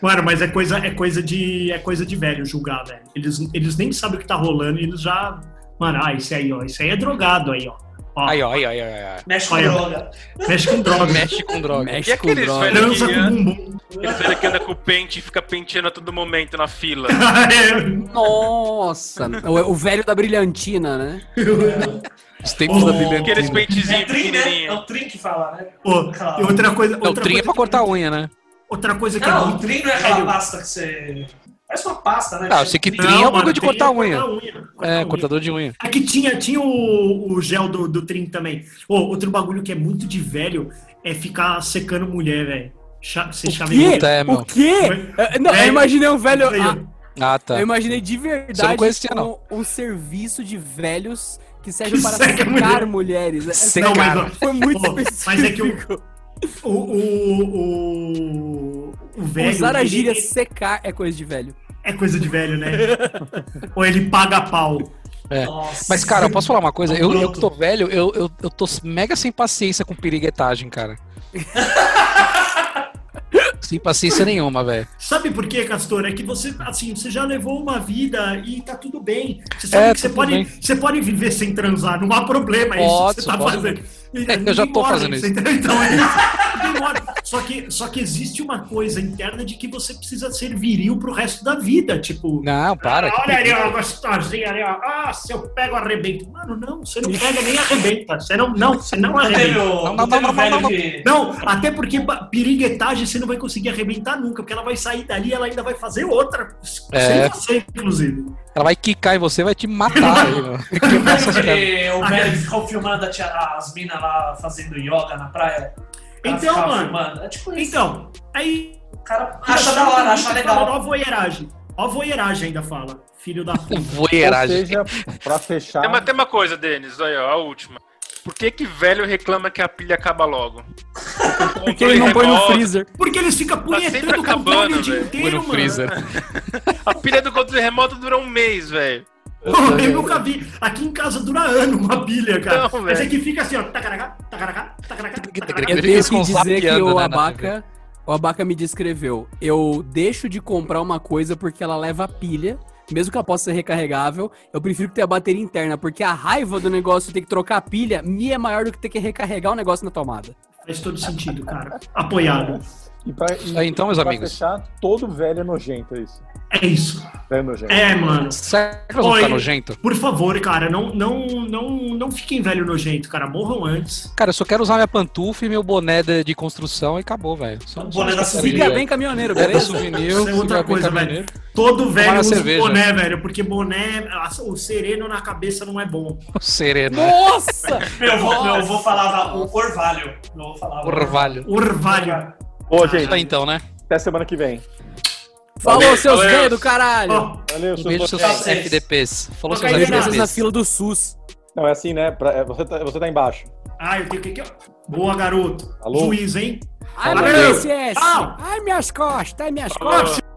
Mano, mas é coisa, é coisa de é coisa de velho julgar, velho. Eles, eles nem sabem o que tá rolando e eles já. Mano, ah, esse aí, ó. Esse aí é drogado aí, ó. ó Aí, ó, aí, ó, aí, ó, aí, ó. Mexe com Olha. droga. Mexe com droga. Mexe com droga. Mexe E com aqueles droga. velhos que, com anda- que anda com o pente e fica penteando a todo momento na fila. Nossa, o, o velho da brilhantina, né? Os tempos da Oh, brilhantina. Aqueles É pentezinhos trim, né? É o trim que fala, né? Pô, e outra coisa. Não, o outra trim é coisa pra que- cortar a unha, né? Outra coisa que é Não, o muito trim não é aquela pasta que você... Parece uma pasta, né? Ah, eu sei que Trim. é o bagulho de trim cortar é unha. cortar É, unha. cortador de unha. É que tinha, tinha o, o gel do, do trim também. Ô, outro bagulho que é muito de velho é ficar secando mulher, velho. Cha- Ser O chaveiro. quê? Puta, é, meu. O quê? É, Não, eu Velho. imaginei um velho... ah, Velho. Ah, tá. Eu imaginei de Você não verdade conhecia, não. um, um serviço de velhos que serve Que para seca secar mulher. mulheres. É- Secar. Não, mas, Foi muito Pô, mas é que o- específico. O, o, o, o velho. Usar a ele- gíria secar é coisa de velho. É coisa de velho, né? Ou ele paga pau. É. Nossa. Mas, cara, eu posso falar uma coisa? Eu, eu Pronto. que tô velho, eu, eu, eu tô mega sem paciência com piriguetagem, cara. sem paciência nenhuma, velho. Sabe por quê, Castor? É que você, assim, você já levou uma vida e tá tudo bem. Você sabe É, que você tá pode, bem. você pode viver sem transar, não há problema. É isso Posso, que você tá posso. fazendo. É, eu já tô fazendo isso. entendeu? Então, é isso. Só que, só que existe uma coisa interna de que você precisa ser viril pro resto da vida. Tipo, Não, para. Ah, olha ali, ó, gostosinha ali, ó. Ah, se eu pego, arrebento. Mano, não, você não pega nem arrebenta. Você não, não, você não arrebenta. Não, não, não, não, não, até porque piriguetagem você não vai conseguir arrebentar nunca, porque ela vai sair dali e ela ainda vai fazer outra. É. Sem você, inclusive. Ela vai quicar em você vai te matar. aí, mano. O velho que ficou filmando a tia- as minas lá fazendo yoga na praia. Então, mano. filmando. É tipo isso. Então, aí. O cara acha da hora, acha legal. Ó, voyeiragem. Ó, voyeiragem ainda fala. Filho da puta. Ou Voeiragem. seja, pra fechar. Tem uma, tem uma coisa, Denis, aí, ó, a última. Por que que velho reclama que a pilha acaba logo? Porque ele não põe no freezer. Porque eles ficam Tá punhetando o controle o dia velho. inteiro, no mano. freezer. A pilha do controle remoto dura um mês, velho. Pô, Eu nunca vi. Aqui em casa dura ano uma pilha, cara. Não, Mas é velho. que fica assim, ó. Tacaracá, tacaracá, tacaracá, tacaracá. Eu Ele tenho que dizer que o né, Abaca, o Abaca me descreveu. Eu deixo de comprar uma coisa porque ela leva pilha, mesmo que ela possa ser recarregável. Eu prefiro que tenha bateria interna, porque a raiva do negócio de ter que trocar a pilha me é maior do que ter que recarregar o negócio na tomada. Faz todo sentido, cara. Apoiado. E pra, Isso aí, então, meus pra amigos. fechar, todo velho é nojento, é isso. É isso. Velho nojento. É, mano. Será que Oi. ficar nojento? Por favor, cara, não, não, não, não fiquem velho nojento, cara. Morram antes. Cara, eu só quero usar minha pantufa e meu boné de, de construção e acabou, velho. Só, O boné só da eu Siga velho. bem caminhoneiro, É beleza? souvenir, Isso é outra coisa, caminhoneiro. Todo velho usa cerveja. boné, velho, porque boné, o sereno na cabeça não é bom. Sereno. Nossa! Meu avô, meu avô falava o orvalho. Meu avô falava Orvalho. Orvalho. Ô, Tá gente, então, né? até semana que vem. Falou, Valeu, seus velhos do caralho! Valeu, Um seus beijo, seus. FDPs. Falou seus meses na FDPs. fila do SUS. Não, é assim, né? Pra- é, você, tá, você tá embaixo. ah, eu tenho que aqui, ó. Boa, garoto. Alô? Juiz, hein? Ai, meu! Tchau. Ai, minhas costas! Ai, minhas Falou. costas!